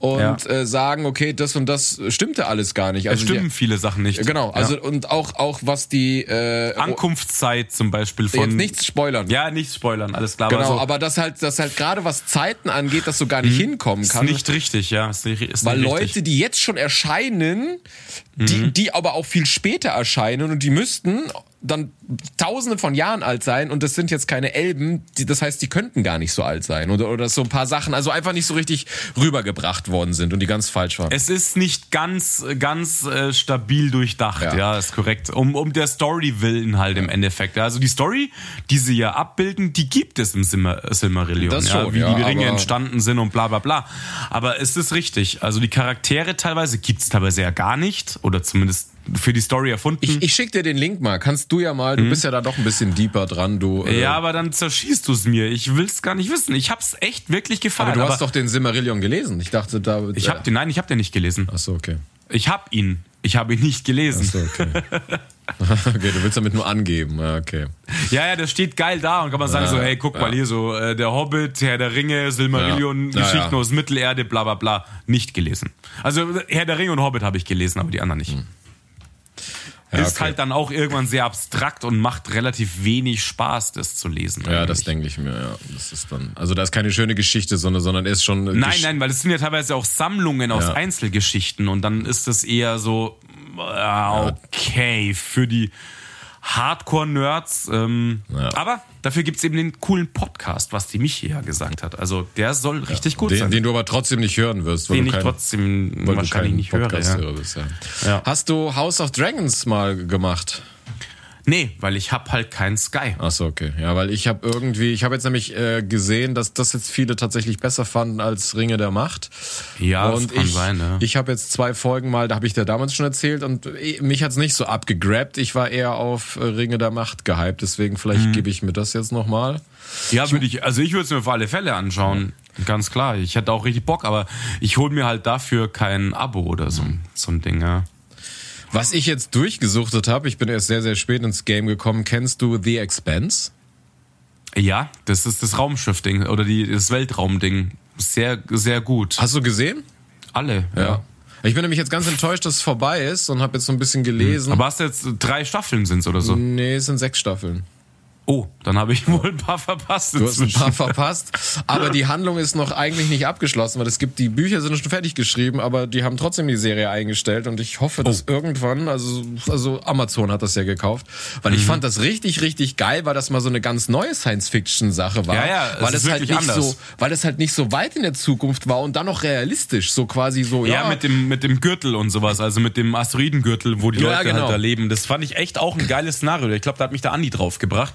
und Ja. äh, sagen, okay, das und das stimmte alles gar nicht. Es Also stimmen die, viele Sachen nicht. Genau, also ja. und auch auch was die äh, Ankunftszeit zum Beispiel von. jetzt nichts spoilern. Ja, nicht spoilern, alles klar. Genau, aber, so, aber das halt, das halt gerade was Zeiten angeht, dass du gar nicht hinkommen Mhm. ist kannst. nicht richtig, ja. Ist nicht, ist Weil nicht Leute, richtig. die jetzt schon erscheinen, die, Mhm. die aber auch viel später erscheinen und die müssten dann tausende von Jahren alt sein und das sind jetzt keine Elben, die, das heißt, die könnten gar nicht so alt sein oder, oder so ein paar Sachen, also einfach nicht so richtig rübergebracht worden sind und die ganz falsch waren. Es ist nicht ganz, ganz äh, stabil durchdacht, Ja. ja. ist korrekt. Um, um der Story willen halt im Endeffekt. Ja. Also die Story, die sie ja abbilden, die gibt es im Silmar Silmarillion. Das ja, schon, wie ja, die Ringe entstanden sind und bla bla bla. Aber es ist richtig. Also die Charaktere teilweise gibt's teilweise ja gar nicht. Oder zumindest für die Story erfunden. Ich, ich schick dir den Link mal, kannst du ja mal, du bist ja da doch ein bisschen deeper dran, du. äh, Mhm. ja, aber dann zerschießt du es mir. Ich will's gar nicht wissen. Ich hab's echt wirklich gefallen. aber du hast doch den Simmerillion gelesen. Ich dachte, da. ich hab den, nein, ich hab den nicht gelesen. Achso, okay. Ich hab ihn. Ich habe ihn nicht gelesen. Achso, okay. okay, du willst damit nur angeben. Ja, okay. Ja, ja, das steht geil da und kann man sagen so, hey, guck mal hier so, äh, der Hobbit, Herr der Ringe, Silmarillion, Ja. Ja, Geschichten ja. aus Mittelerde, bla bla bla, nicht gelesen. Also Herr der Ringe und Hobbit habe ich gelesen, aber die anderen nicht. Hm. Ja, Ist okay. halt dann auch irgendwann sehr abstrakt und macht relativ wenig Spaß, das zu lesen. Ja, das eigentlich. denke ich mir, ja. Das ist dann, also da ist keine schöne Geschichte, sondern, sondern ist schon. Nein, nein, weil es sind ja teilweise auch Sammlungen aus Ja. Einzelgeschichten und dann ist das eher so, äh, okay, für die Hardcore-Nerds. Ähm, Ja. Aber dafür gibt's eben den coolen Podcast, was die Michi ja gesagt hat. Also der soll richtig gut Den, sein. den du aber trotzdem nicht hören wirst, weil den du ich kein, trotzdem weil du wahrscheinlich kein nicht höre. Ja. Bist. Ja. Ja. Hast du House of Dragons mal gemacht? Nee, weil ich hab halt kein Sky. Achso, okay. Ja, weil ich habe irgendwie, ich habe jetzt nämlich äh, gesehen, dass das jetzt viele tatsächlich besser fanden als Ringe der Macht. Ja, das und kann ich, sein, ja. ich habe jetzt zwei Folgen mal, da habe ich dir damals schon erzählt und eh, mich hat's nicht so abgegrabt. Ich war eher auf äh, Ringe der Macht gehypt, deswegen vielleicht Mhm. gebe ich mir das jetzt nochmal. Ja, würde ich, also ich würde es mir auf alle Fälle anschauen. Ganz klar. Ich hätte auch richtig Bock, aber ich hole mir halt dafür kein Abo oder so, so ein Ding, ja. Was ich jetzt durchgesuchtet habe, ich bin erst sehr, sehr spät ins Game gekommen. Kennst du The Expanse? Ja, das ist das Raumschiff-Ding oder die, das Weltraumding. Sehr, sehr gut. Hast du gesehen? Alle, ja. Ich bin nämlich jetzt ganz enttäuscht, dass es vorbei ist und habe jetzt so ein bisschen gelesen. Aber hast du jetzt drei Staffeln sind's oder so? nee, es sind sechs Staffeln. Oh, dann habe ich wohl ein paar verpasst Du hast ein inzwischen. paar verpasst. Aber die Handlung ist noch eigentlich nicht abgeschlossen, weil es gibt, die Bücher sind schon fertig geschrieben, aber die haben trotzdem die Serie eingestellt und ich hoffe, dass Oh. irgendwann, also, also Amazon hat das ja gekauft, weil Mhm. ich fand das richtig, richtig geil, weil das mal so eine ganz neue Science-Fiction-Sache war. Ja, ja, es weil ist es halt nicht anders. so, weil es halt nicht so weit in der Zukunft war und dann noch realistisch, so quasi so, ja, Ja, mit dem, mit dem Gürtel und sowas, also mit dem Asteroidengürtel, wo die Ja, Leute genau. halt da leben. Das fand ich echt auch ein geiles Szenario. Ich glaube, da hat mich der Andi drauf gebracht.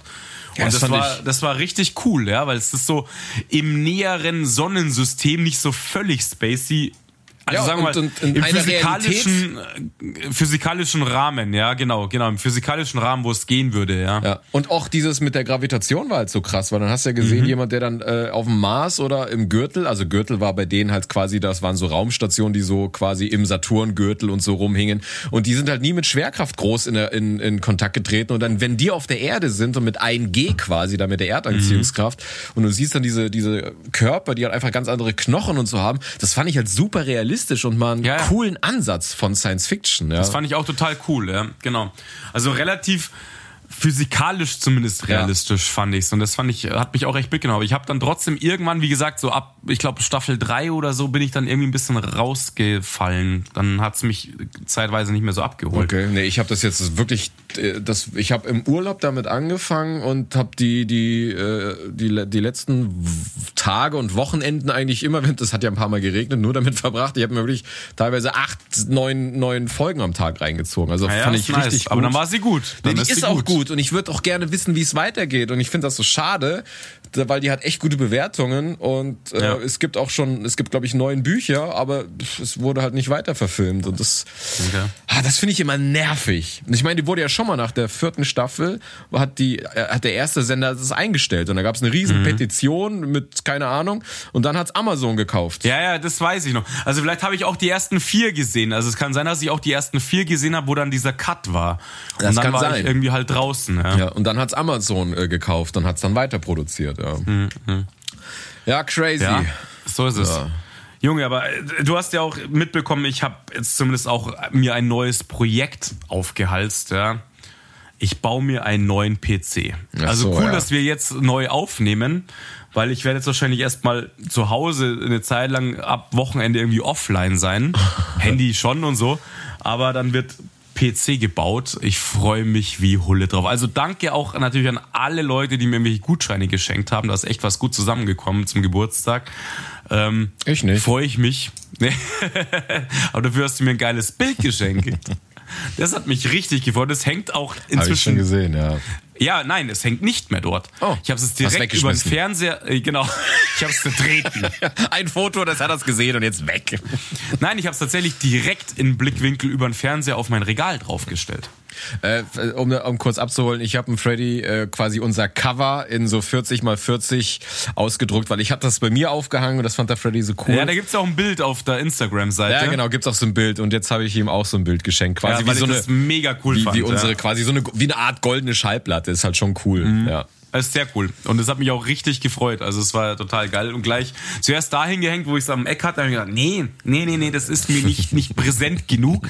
Ja, und das das, war, das war richtig cool, ja, weil es ist so im näheren Sonnensystem nicht so völlig spacey. Also Ja, sagen wir und- mal, und in im physikalischen, äh, physikalischen Rahmen, ja, genau, genau, im physikalischen Rahmen, wo es gehen würde, ja. Ja, und auch dieses mit der Gravitation war halt so krass, weil dann hast du ja gesehen, Mhm. jemand, der dann äh, auf dem Mars oder im Gürtel, also Gürtel war bei denen halt quasi, das waren so Raumstationen, die so quasi im Saturngürtel und so rumhingen und die sind halt nie mit Schwerkraft groß in, der, in, in Kontakt getreten und dann, wenn die auf der Erde sind und mit 1G quasi, da mit der Erdanziehungskraft und du siehst dann diese, diese Körper, die halt einfach ganz andere Knochen und so haben, das fand ich halt super realistisch und mal einen ja. coolen Ansatz von Science Fiction. Ja. Das fand ich auch total cool, ja, genau. Also relativ physikalisch zumindest realistisch fand ich's und das fand ich hat mich auch echt mitgenommen. Aber ich habe dann trotzdem irgendwann, wie gesagt, so ab ich glaube Staffel 3 oder so bin ich dann irgendwie ein bisschen rausgefallen. Dann hat's mich zeitweise nicht mehr so abgeholt. Okay, nee, ich habe das jetzt wirklich äh, das ich habe im Urlaub damit angefangen und habe die die äh, die die letzten Tage und Wochenenden eigentlich immer, wenn das hat ja ein paar mal geregnet, nur damit verbracht. Ich habe mir wirklich teilweise acht, neun, neun Folgen am Tag reingezogen. Also Ja, fand ist ich nice. richtig gut. Aber dann war sie gut. Nee, Dann die ist, sie auch gut und ich würde auch gerne wissen, wie es weitergeht. Und ich finde das so schade, weil die hat echt gute Bewertungen und äh, Ja. es gibt auch schon, es gibt glaube ich neun Bücher, aber es wurde halt nicht weiter verfilmt und das, Okay. ah, das finde ich immer nervig. Ich meine, die wurde ja schon mal nach der vierten Staffel hat die äh, hat der erste Sender das eingestellt und da gab es eine riesen Mhm. Petition mit keine Ahnung und dann hat's Amazon gekauft. Ja, ja, das weiß ich noch. Also vielleicht habe ich auch die ersten vier gesehen. Also es kann sein, dass ich auch die ersten vier gesehen habe, wo dann dieser Cut war. Das und dann kann war sein. ich irgendwie halt draußen. Ja. Ja, und dann hat's Amazon äh, gekauft und hat's dann weiter produziert. Ja, ja crazy. Ja, so ist es. Junge, aber äh, du hast ja auch mitbekommen, ich habe jetzt zumindest auch mir ein neues Projekt aufgehalst, ja. Ich baue mir einen neuen PC. Ach also so, cool, ja. dass wir jetzt neu aufnehmen, weil ich werde jetzt wahrscheinlich erstmal zu Hause eine Zeit lang ab Wochenende irgendwie offline sein. Handy schon und so. Aber dann wird PC gebaut. Ich freue mich wie Hulle drauf. Also danke auch natürlich an alle Leute, die mir irgendwelche Gutscheine geschenkt haben. Da ist echt was gut zusammengekommen zum Geburtstag. Ähm, Ich nicht. Freue ich mich. Aber dafür hast du mir ein geiles Bild geschenkt. Das hat mich richtig gefreut. Das hängt auch Habe ich schon inzwischen. gesehen, ja. Ja, nein, es hängt nicht mehr dort. Oh, ich habe es direkt über den. Fernseher. Äh, genau. Ich habe es zertreten. Ein Foto, das hat er gesehen und jetzt weg. Nein, ich habe es tatsächlich direkt in Blickwinkel über den Fernseher auf mein Regal draufgestellt. Äh, um, um kurz abzuholen, ich habe ein Freddy äh, quasi unser Cover in so 40 mal 40 ausgedruckt, weil ich hatte das bei mir aufgehangen und das fand der Freddy so cool. Ja, da gibt's auch ein Bild auf der Instagram-Seite. Ja, genau, gibt's auch so ein Bild und jetzt habe ich ihm auch so ein Bild geschenkt, quasi Ja, wie so eine mega cool wie, fand. wie unsere ja. quasi so eine wie eine Art goldene Schallplatte, ist halt schon cool, Mhm. ja. Das ist sehr cool. Und das hat mich auch richtig gefreut. Also es war total geil. Und gleich zuerst dahin gehängt, wo ich es am Eck hatte, habe ich gedacht, nee, nee, nee, nee, das ist mir nicht, nicht präsent genug.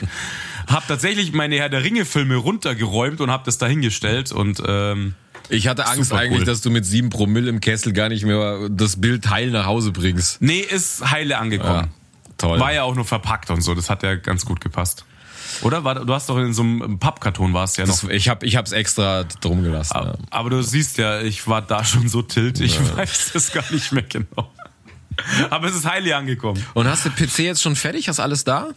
Hab tatsächlich meine Herr der Ringe-Filme runtergeräumt und hab das dahingestellt und ähm, Ich hatte Angst Super eigentlich, cool. dass du mit sieben Promille im Kessel gar nicht mehr das Bild heil nach Hause bringst. nee, ist heile angekommen. Toll. War ja auch nur verpackt und so, das hat ja ganz gut gepasst. Oder? War, du hast doch in so einem Pappkarton warst ja noch. das, ich habe ich hab's extra drum gelassen. ja. Aber, aber du siehst ja, ich war da schon so tilt, ich weiß es gar nicht mehr genau. Aber es ist heilig angekommen. Und hast du PC jetzt schon fertig? Hast alles da?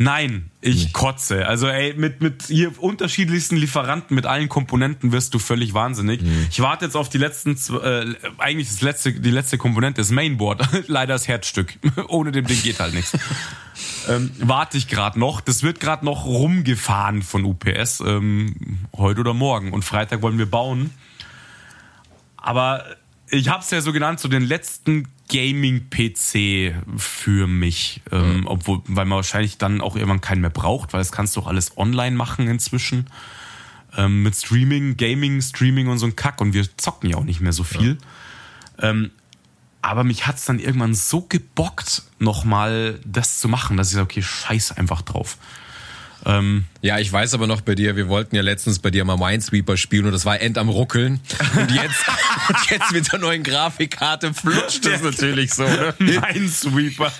Nein, ich kotze. Also ey, mit, mit hier unterschiedlichsten Lieferanten, mit allen Komponenten wirst du völlig wahnsinnig. Ich warte jetzt auf die letzten, äh, eigentlich das letzte, die letzte Komponente, das Mainboard. Leider das Herzstück. Ohne dem Ding geht halt nichts. ähm, warte ich gerade noch. Das wird gerade noch rumgefahren von UPS, ähm, heute oder morgen. Und Freitag wollen wir bauen. Aber ich habe es ja so genannt, so den letzten Gaming-PC für mich. Ähm, obwohl, weil man wahrscheinlich dann auch irgendwann keinen mehr braucht, weil das kannst du auch alles online machen inzwischen. Ähm, mit Streaming, Gaming, Streaming und so ein Kack. Und wir zocken ja auch nicht mehr so viel. Ähm, aber mich hat's dann irgendwann so gebockt, nochmal das zu machen, dass ich sage, okay, scheiß einfach drauf. Ähm, Ja, ich weiß aber noch bei dir, wir wollten ja letztens bei dir mal Minesweeper spielen und das war end am Ruckeln. Und jetzt, und jetzt mit der neuen Grafikkarte flutscht das natürlich so, ne? Minesweeper.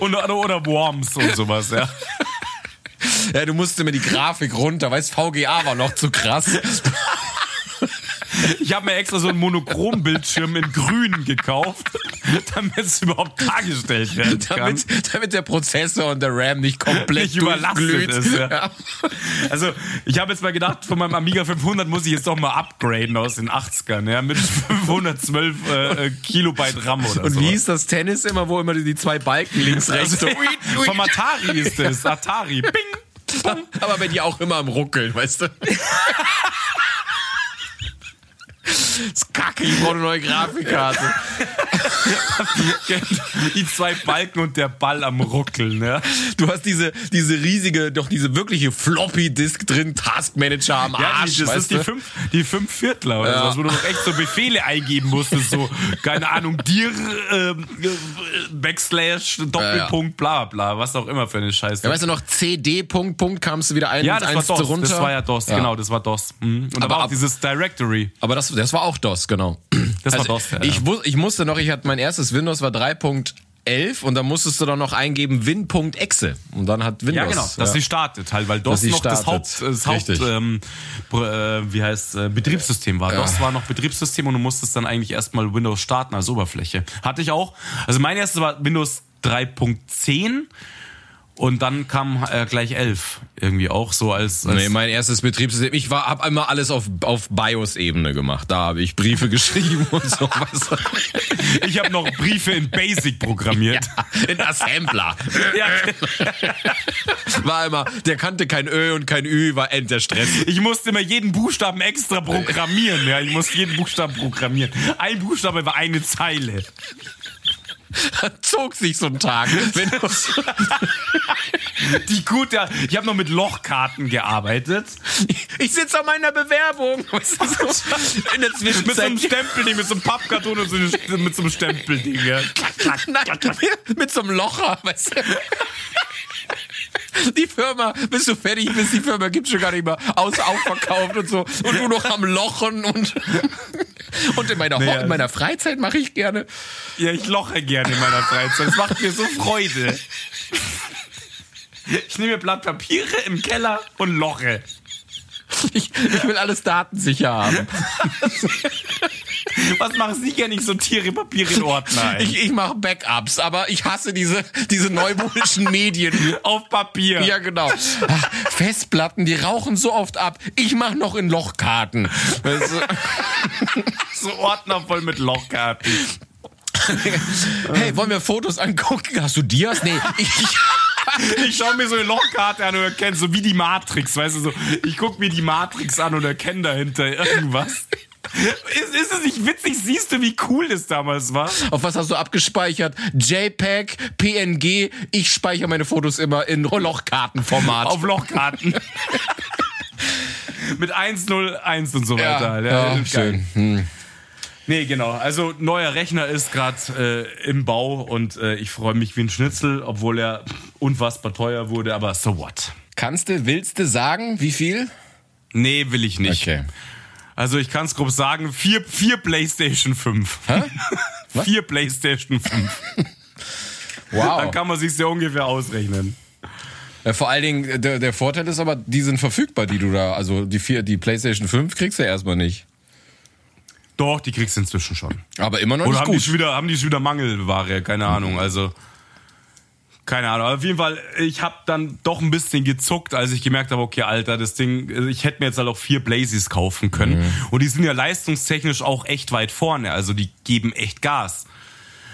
und, oder, oder Worms und sowas, ja. Ja, du musst immer die Grafik runter, weißt, VGA war noch zu krass. Ich habe mir extra so einen Monochrom-Bildschirm in grün gekauft, damit es überhaupt dargestellt werden kann. Damit, damit der Prozessor und der RAM nicht komplett Nicht überlastet ist, ja. Also, ich habe jetzt mal gedacht, von meinem Amiga 500 muss ich jetzt doch mal upgraden aus den 80ern, ja, mit 512 äh, Kilobyte RAM oder Und so. wie ist das Tennis immer, wo immer die zwei Balken links, rechts so. Also, vom Atari ist es. Atari. Bing. Aber bei dir auch immer am Ruckeln, weißt du? Das ist kacke, ich brauche eine neue Grafikkarte. Die zwei Balken und der Ball am Ruckeln, ne? Du hast diese, diese riesige, doch diese wirkliche Floppy-Disk drin, Taskmanager am Ja, Arsch. die, das ist die fünf, die fünf Viertler oder Ja. sowas, wo du noch echt so Befehle eingeben musstest, so, keine Ahnung, dir, äh, Backslash, Doppelpunkt, bla, bla, was auch immer für eine Scheiße. Ja, weißt du noch, CD, Punkt, Punkt, kamst du wieder ein, Ja, das war eins DOS, runter. das war ja DOS, genau, das war DOS. Mhm. Und da Aber war auch ab- dieses Directory. Aber das, das war auch DOS, genau. Das war DOS, ja, ich, ja. ich musste noch, ich hatte mein erstes Windows war 3.11 und da musstest du dann noch eingeben Win.exe und dann hat Windows. Ja, genau, dass sie startet halt, weil DOS noch das. Haupt, das Haupt ähm, äh, wie heißt, äh, Betriebssystem war. DOS war noch Betriebssystem und du musstest dann eigentlich erstmal Windows starten als Oberfläche. Hatte ich auch. Also mein erstes war Windows 3.10 und dann kam äh, gleich 11 irgendwie auch so als, als Nee, mein erstes Betriebssystem. Ich war, hab einmal alles auf, auf BIOS-Ebene gemacht. Da habe ich Briefe geschrieben und sowas. ich habe noch Briefe in Basic programmiert. In Assembler. Ja. War immer, der kannte kein Ö und kein Ü, war end der Stress. Ich musste immer jeden Buchstaben extra programmieren. Ja, ich musste jeden Buchstaben programmieren. Ein Buchstabe war eine Zeile. Zog sich so ein Tag. Die gute, ich habe noch mit Lochkarten gearbeitet. ich sitze an meiner Bewerbung. In der Mit so Zwischenzeit. einem Stempelding, mit so einem Pappkarton und so mit so einem Stempelding. Ja. Nein, mit so einem Locher, weißt du. Die Firma, bis du fertig bist, die Firma gibt's schon gar nicht mehr aus, aufverkauft und so. Und du noch am Lochen und, und in meiner, Naja. in meiner Freizeit mache ich gerne. ja, ich loche gerne in meiner Freizeit. Das macht mir so Freude. Ich nehme Blatt Papiere im Keller und loche. Ich, ich will alles datensicher haben. Was machen Sie gerne? Ich sortiere Papiere in Ordner. Ich, ich mache Backups, aber ich hasse diese, diese neumodischen Medien. auf Papier. Ja, genau. Ach, Festplatten, die rauchen so oft ab. Ich mache noch in Lochkarten. So Ordner voll mit Lochkarten. Hey, wollen wir Fotos angucken? Hast du Dias? Nee, ich, ich Ich schaue mir so eine Lochkarte an und erkenne so wie die Matrix, weißt du so. Ich gucke mir die Matrix an und erkenne dahinter irgendwas. Ist, ist es nicht witzig? Siehst du, wie cool das damals war? Auf was hast du abgespeichert? JPEG, PNG. Ich speichere meine Fotos immer in Lochkartenformat. Auf Lochkarten. Mit 101 und so weiter. ja, geil. schön. Hm. Nee, genau. Also neuer Rechner ist gerade äh, im Bau und äh, ich freue mich wie ein Schnitzel, obwohl er unfassbar teuer wurde, aber so what? Kannst du, willst du sagen, wie viel? Nee, will ich nicht. Also ich kann es grob sagen, vier, vier PlayStation 5. Hä? Vier PlayStation 5. Wow. Dann kann man sich ja ungefähr ausrechnen. Ja, vor allen Dingen, äh, der, der Vorteil ist aber, die sind verfügbar, die du da, also die vier, die PlayStation 5 kriegst du ja erstmal nicht. Doch, die kriegst du inzwischen schon. Aber immer noch Oder nicht haben die, gut. schon wieder, haben die schon wieder Mangelware? Keine Ahnung. Also, keine Ahnung. Aber auf jeden Fall, ich habe dann doch ein bisschen gezuckt, als ich gemerkt habe, okay, Alter, das Ding, also ich hätte mir jetzt halt auch vier Blazes kaufen können. Und die sind ja leistungstechnisch auch echt weit vorne. Also, die geben echt Gas.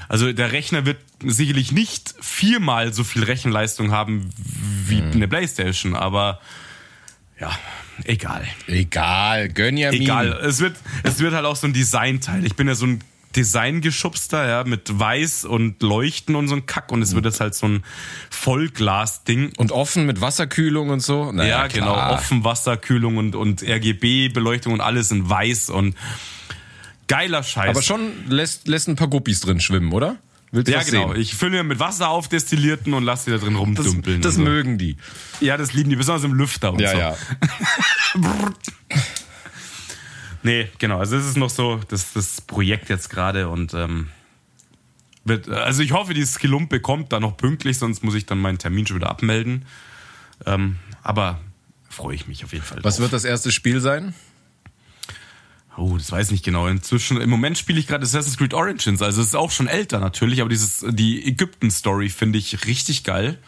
Also, der Rechner wird sicherlich nicht viermal so viel Rechenleistung haben wie eine Playstation, aber ja, egal. Egal, gönn ja Egal, es wird, es wird halt auch so ein Designteil. Ich bin ja so ein Designgeschubster, ja, mit Weiß und Leuchten und so ein Kack und es wird jetzt halt so ein Vollglas-Ding. Und offen mit Wasserkühlung und so. Ja, Naja, genau, klar. offen Wasserkühlung und, und RGB-Beleuchtung und alles in Weiß und geiler Scheiß. Aber schon lässt, lässt ein paar Guppis drin schwimmen, oder? Willst du ja, genau. sehen? Ich fülle mir mit Wasser auf, destillierten und lasse die da drin Das, rumdümpeln. das und so. mögen die. Ja, das lieben die, besonders im Lüfter und so. Nee, genau. Also das ist noch so das, das Projekt jetzt gerade und ähm, wird, also ich hoffe, dieses Skilumpe kommt da noch pünktlich, sonst muss ich dann meinen Termin schon wieder abmelden. Ähm, aber freue ich mich auf jeden Fall. Was drauf. wird das erste Spiel sein? Oh, das weiß ich nicht genau. Inzwischen, im Moment spiele ich gerade Assassin's Creed Origins, also es ist auch schon älter natürlich, aber dieses, die Ägypten-Story finde ich richtig geil.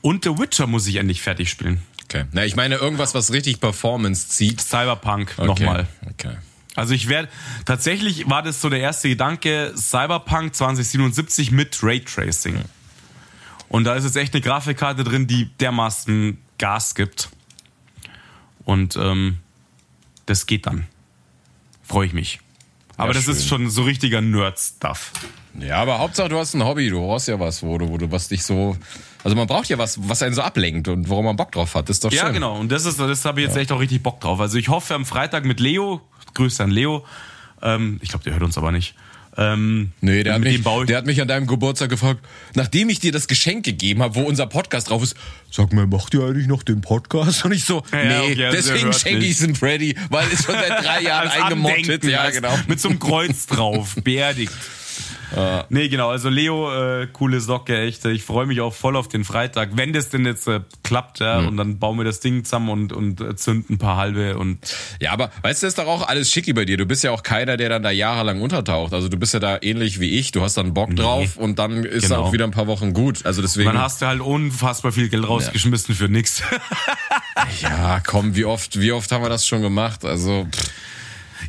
Und The Witcher muss ich endlich fertig spielen. Okay. Na, ich meine irgendwas, was richtig Performance zieht. Cyberpunk Okay. nochmal. Okay. Also ich werde, tatsächlich war das so der erste Gedanke, Cyberpunk 2077 mit Raytracing. Und da ist jetzt echt eine Grafikkarte drin, die dermaßen Gas gibt. Und ähm, das geht dann. Freue ich mich. Aber Ja, das ist schön. schon so richtiger Nerd-Stuff. Ja, aber Hauptsache du hast ein Hobby, du brauchst ja was, wo du, wo du was dich so. Also man braucht ja was, was einen so ablenkt und worum man Bock drauf hat. Das ist doch schön. Ja, genau. Und das ist, das habe ich jetzt echt auch richtig Bock drauf. Also ich hoffe am Freitag mit Leo, Grüße an Leo. Ähm, ich glaube, der hört uns aber nicht. Ähm, Nee, der hat, mich, der hat mich an deinem Geburtstag gefragt, nachdem ich dir das Geschenk gegeben habe, wo unser Podcast drauf ist, sag mal, macht ihr eigentlich noch den Podcast? Und ich so, Ja, nee, okay, also deswegen schenke ich es dem Freddy, weil es schon seit drei Jahren eingemottet. Ja, als- genau. Mit so einem Kreuz drauf, beerdigt. Nee, genau. Also Leo, äh, coole Socke, echt. Ich freue mich auch voll auf den Freitag, wenn das denn jetzt äh, klappt, ja. Mhm. Und dann bauen wir das Ding zusammen und, und äh, zünden ein paar halbe und Ja, aber weißt du, ist doch auch alles schicki bei dir. Du bist ja auch keiner, der dann da jahrelang untertaucht. Also du bist ja da ähnlich wie ich. Du hast dann Bock drauf und dann ist Genau. auch wieder ein paar Wochen gut. Also deswegen. dann hast du halt unfassbar viel Geld rausgeschmissen für nix. ja, komm, wie oft, wie oft haben wir das schon gemacht? Also, pff,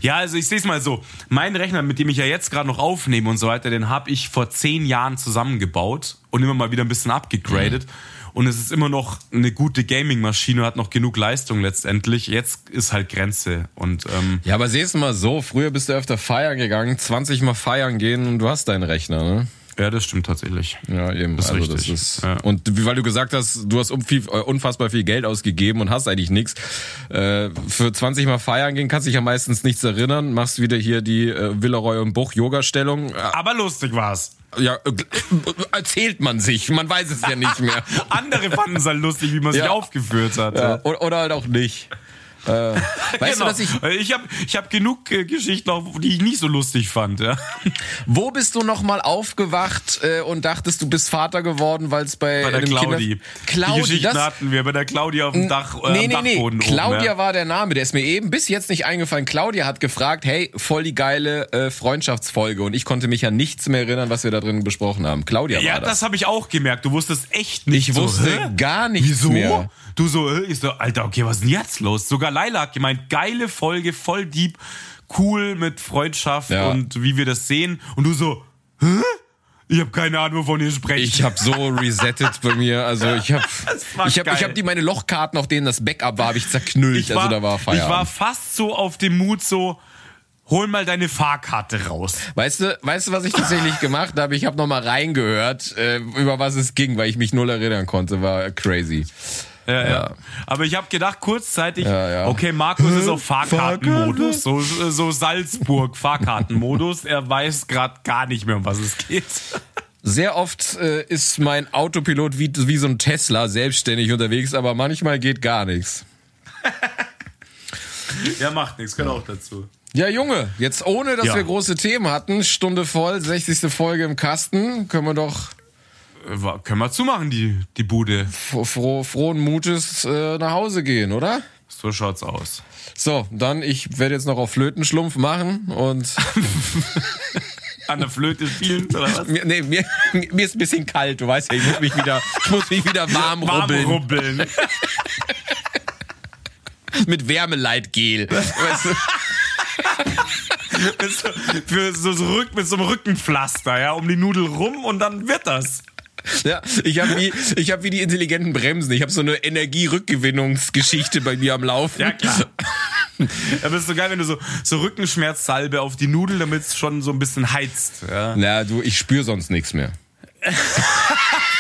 Ja, also ich sehe es mal so. Mein Rechner, mit dem ich ja jetzt gerade noch aufnehme und so weiter, den habe ich vor zehn Jahren zusammengebaut und immer mal wieder ein bisschen abgegradet. Und es ist immer noch eine gute Gaming-Maschine, hat noch genug Leistung letztendlich. Jetzt ist halt Grenze. Und ähm, ja, aber siehst du mal so, früher bist du öfter feiern gegangen, 20 mal feiern gehen und du hast deinen Rechner, ne? Ja, das stimmt tatsächlich. Ja, eben. Das ist also richtig. das ist Ja. und wie- weil du gesagt hast, du hast um viel, äh, unfassbar viel Geld ausgegeben und hast eigentlich nichts. Äh, für 20 mal feiern gehen kannst dich ja meistens nichts erinnern. Machst wieder hier die äh, Villeroy und Buch Yoga Stellung. Äh, Aber lustig war's. ja, äh, äh, erzählt man sich, man weiß es ja nicht mehr. Andere fanden es halt lustig, wie man sich Ja. aufgeführt hat. ja, oder, oder halt auch nicht. Äh, weißt genau. du, dass ich ich habe ich hab genug äh, Geschichten, auch, die ich nicht so lustig fand. Ja. Wo bist du nochmal aufgewacht äh, und dachtest, du bist Vater geworden, weil es bei, Bei der Claudi. Kinder... die Claudi, Geschichten das... hatten wir bei der Claudia auf dem Dach, äh, Nee, nee, nee. Dachboden Claudia oben. Ja. war der Name, der ist mir eben bis jetzt nicht eingefallen. Claudia hat gefragt, hey, voll die geile äh, Freundschaftsfolge und ich konnte mich an nichts mehr erinnern, was wir da drin besprochen haben. Claudia Ja, war das das. habe ich auch gemerkt. Du wusstest echt nicht. Ich so, wusste hä? gar nichts Wieso? mehr. Du so, äh, ich so, Alter, okay, was ist denn jetzt los? Sogar Laila hat gemeint, geile Folge, voll deep, cool mit Freundschaft Ja. und wie wir das sehen. Und du so, hä? Ich habe keine Ahnung, wovon ihr sprecht. Ich habe so resettet bei mir, also ich habe war ich habe ich habe die meine Lochkarten, auf denen das Backup war, habe ich zerknüllt, also da war ich war Feierabend. fast so auf dem Mut so, hol mal deine Fahrkarte raus. Weißt du, weißt du, was ich tatsächlich gemacht habe? Ich habe noch mal reingehört, äh, über was es ging, weil ich mich null erinnern konnte, war crazy. Ja, ja. Ja. Aber ich habe gedacht kurzzeitig, Ja, ja. okay, Markus ist auf Fahrkartenmodus, so, so Salzburg Fahrkartenmodus. Er weiß gerade gar nicht mehr, um was es geht. Sehr oft äh, ist mein Autopilot wie, wie so ein Tesla selbstständig unterwegs, aber manchmal geht gar nichts. Ja, macht nichts, gehört auch dazu. Ja, Junge, jetzt ohne, dass wir große Themen hatten, Stunde voll, 60. Folge im Kasten, können wir doch Können wir zumachen, die, die Bude. fro froh, frohen Mutes äh, nach Hause gehen, oder? So schaut's aus. So, dann, ich werde jetzt noch auf Flötenschlumpf machen und An der Flöte spielen oder was? mir, nee, mir, mir ist ein bisschen kalt, du weißt ja, ich muss mich wieder, ich muss mich wieder warm Warm rubbeln rubbeln. mit Wärmeleitgel. Weißt du? Mit so- Für so, so Rück, mit so einem Rückenpflaster, ja, um die Nudel rum und dann wird das. Ja, ich habe wie, ich hab wie die intelligenten Bremsen. Ich habe so eine Energierückgewinnungsgeschichte bei mir am Laufen. Ja, klar. Aber es ist so geil, wenn du so, so Rückenschmerzsalbe auf die Nudel, damit es schon so ein bisschen heizt. Ja. Na, du, ich spüre sonst nichts mehr.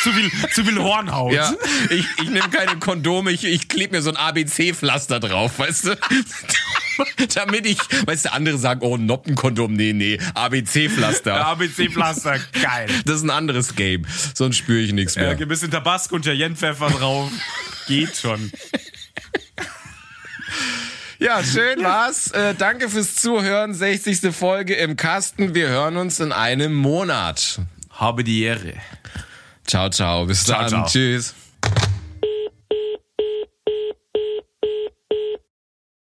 Zu viel, zu viel Hornhaut. Ja, ich, ich nehme keine Kondome, ich, ich klebe mir so ein ABC-Pflaster drauf, weißt du? Damit ich, weißt du, andere sagen, oh, Noppenkondom, nee, nee, ABC-Pflaster. ABC-Pflaster, geil. Das ist ein anderes Game. Sonst spüre ich nichts Ja, mehr. ein bisschen Tabasco und Cayennepfeffer drauf. Geht schon. Ja, schön war's. Äh, danke fürs Zuhören. 60. Folge im Kasten. Wir hören uns in einem Monat. Habe die Ehre. Ciao, ciao. Bis Ciao, dann. ciao. Tschüss.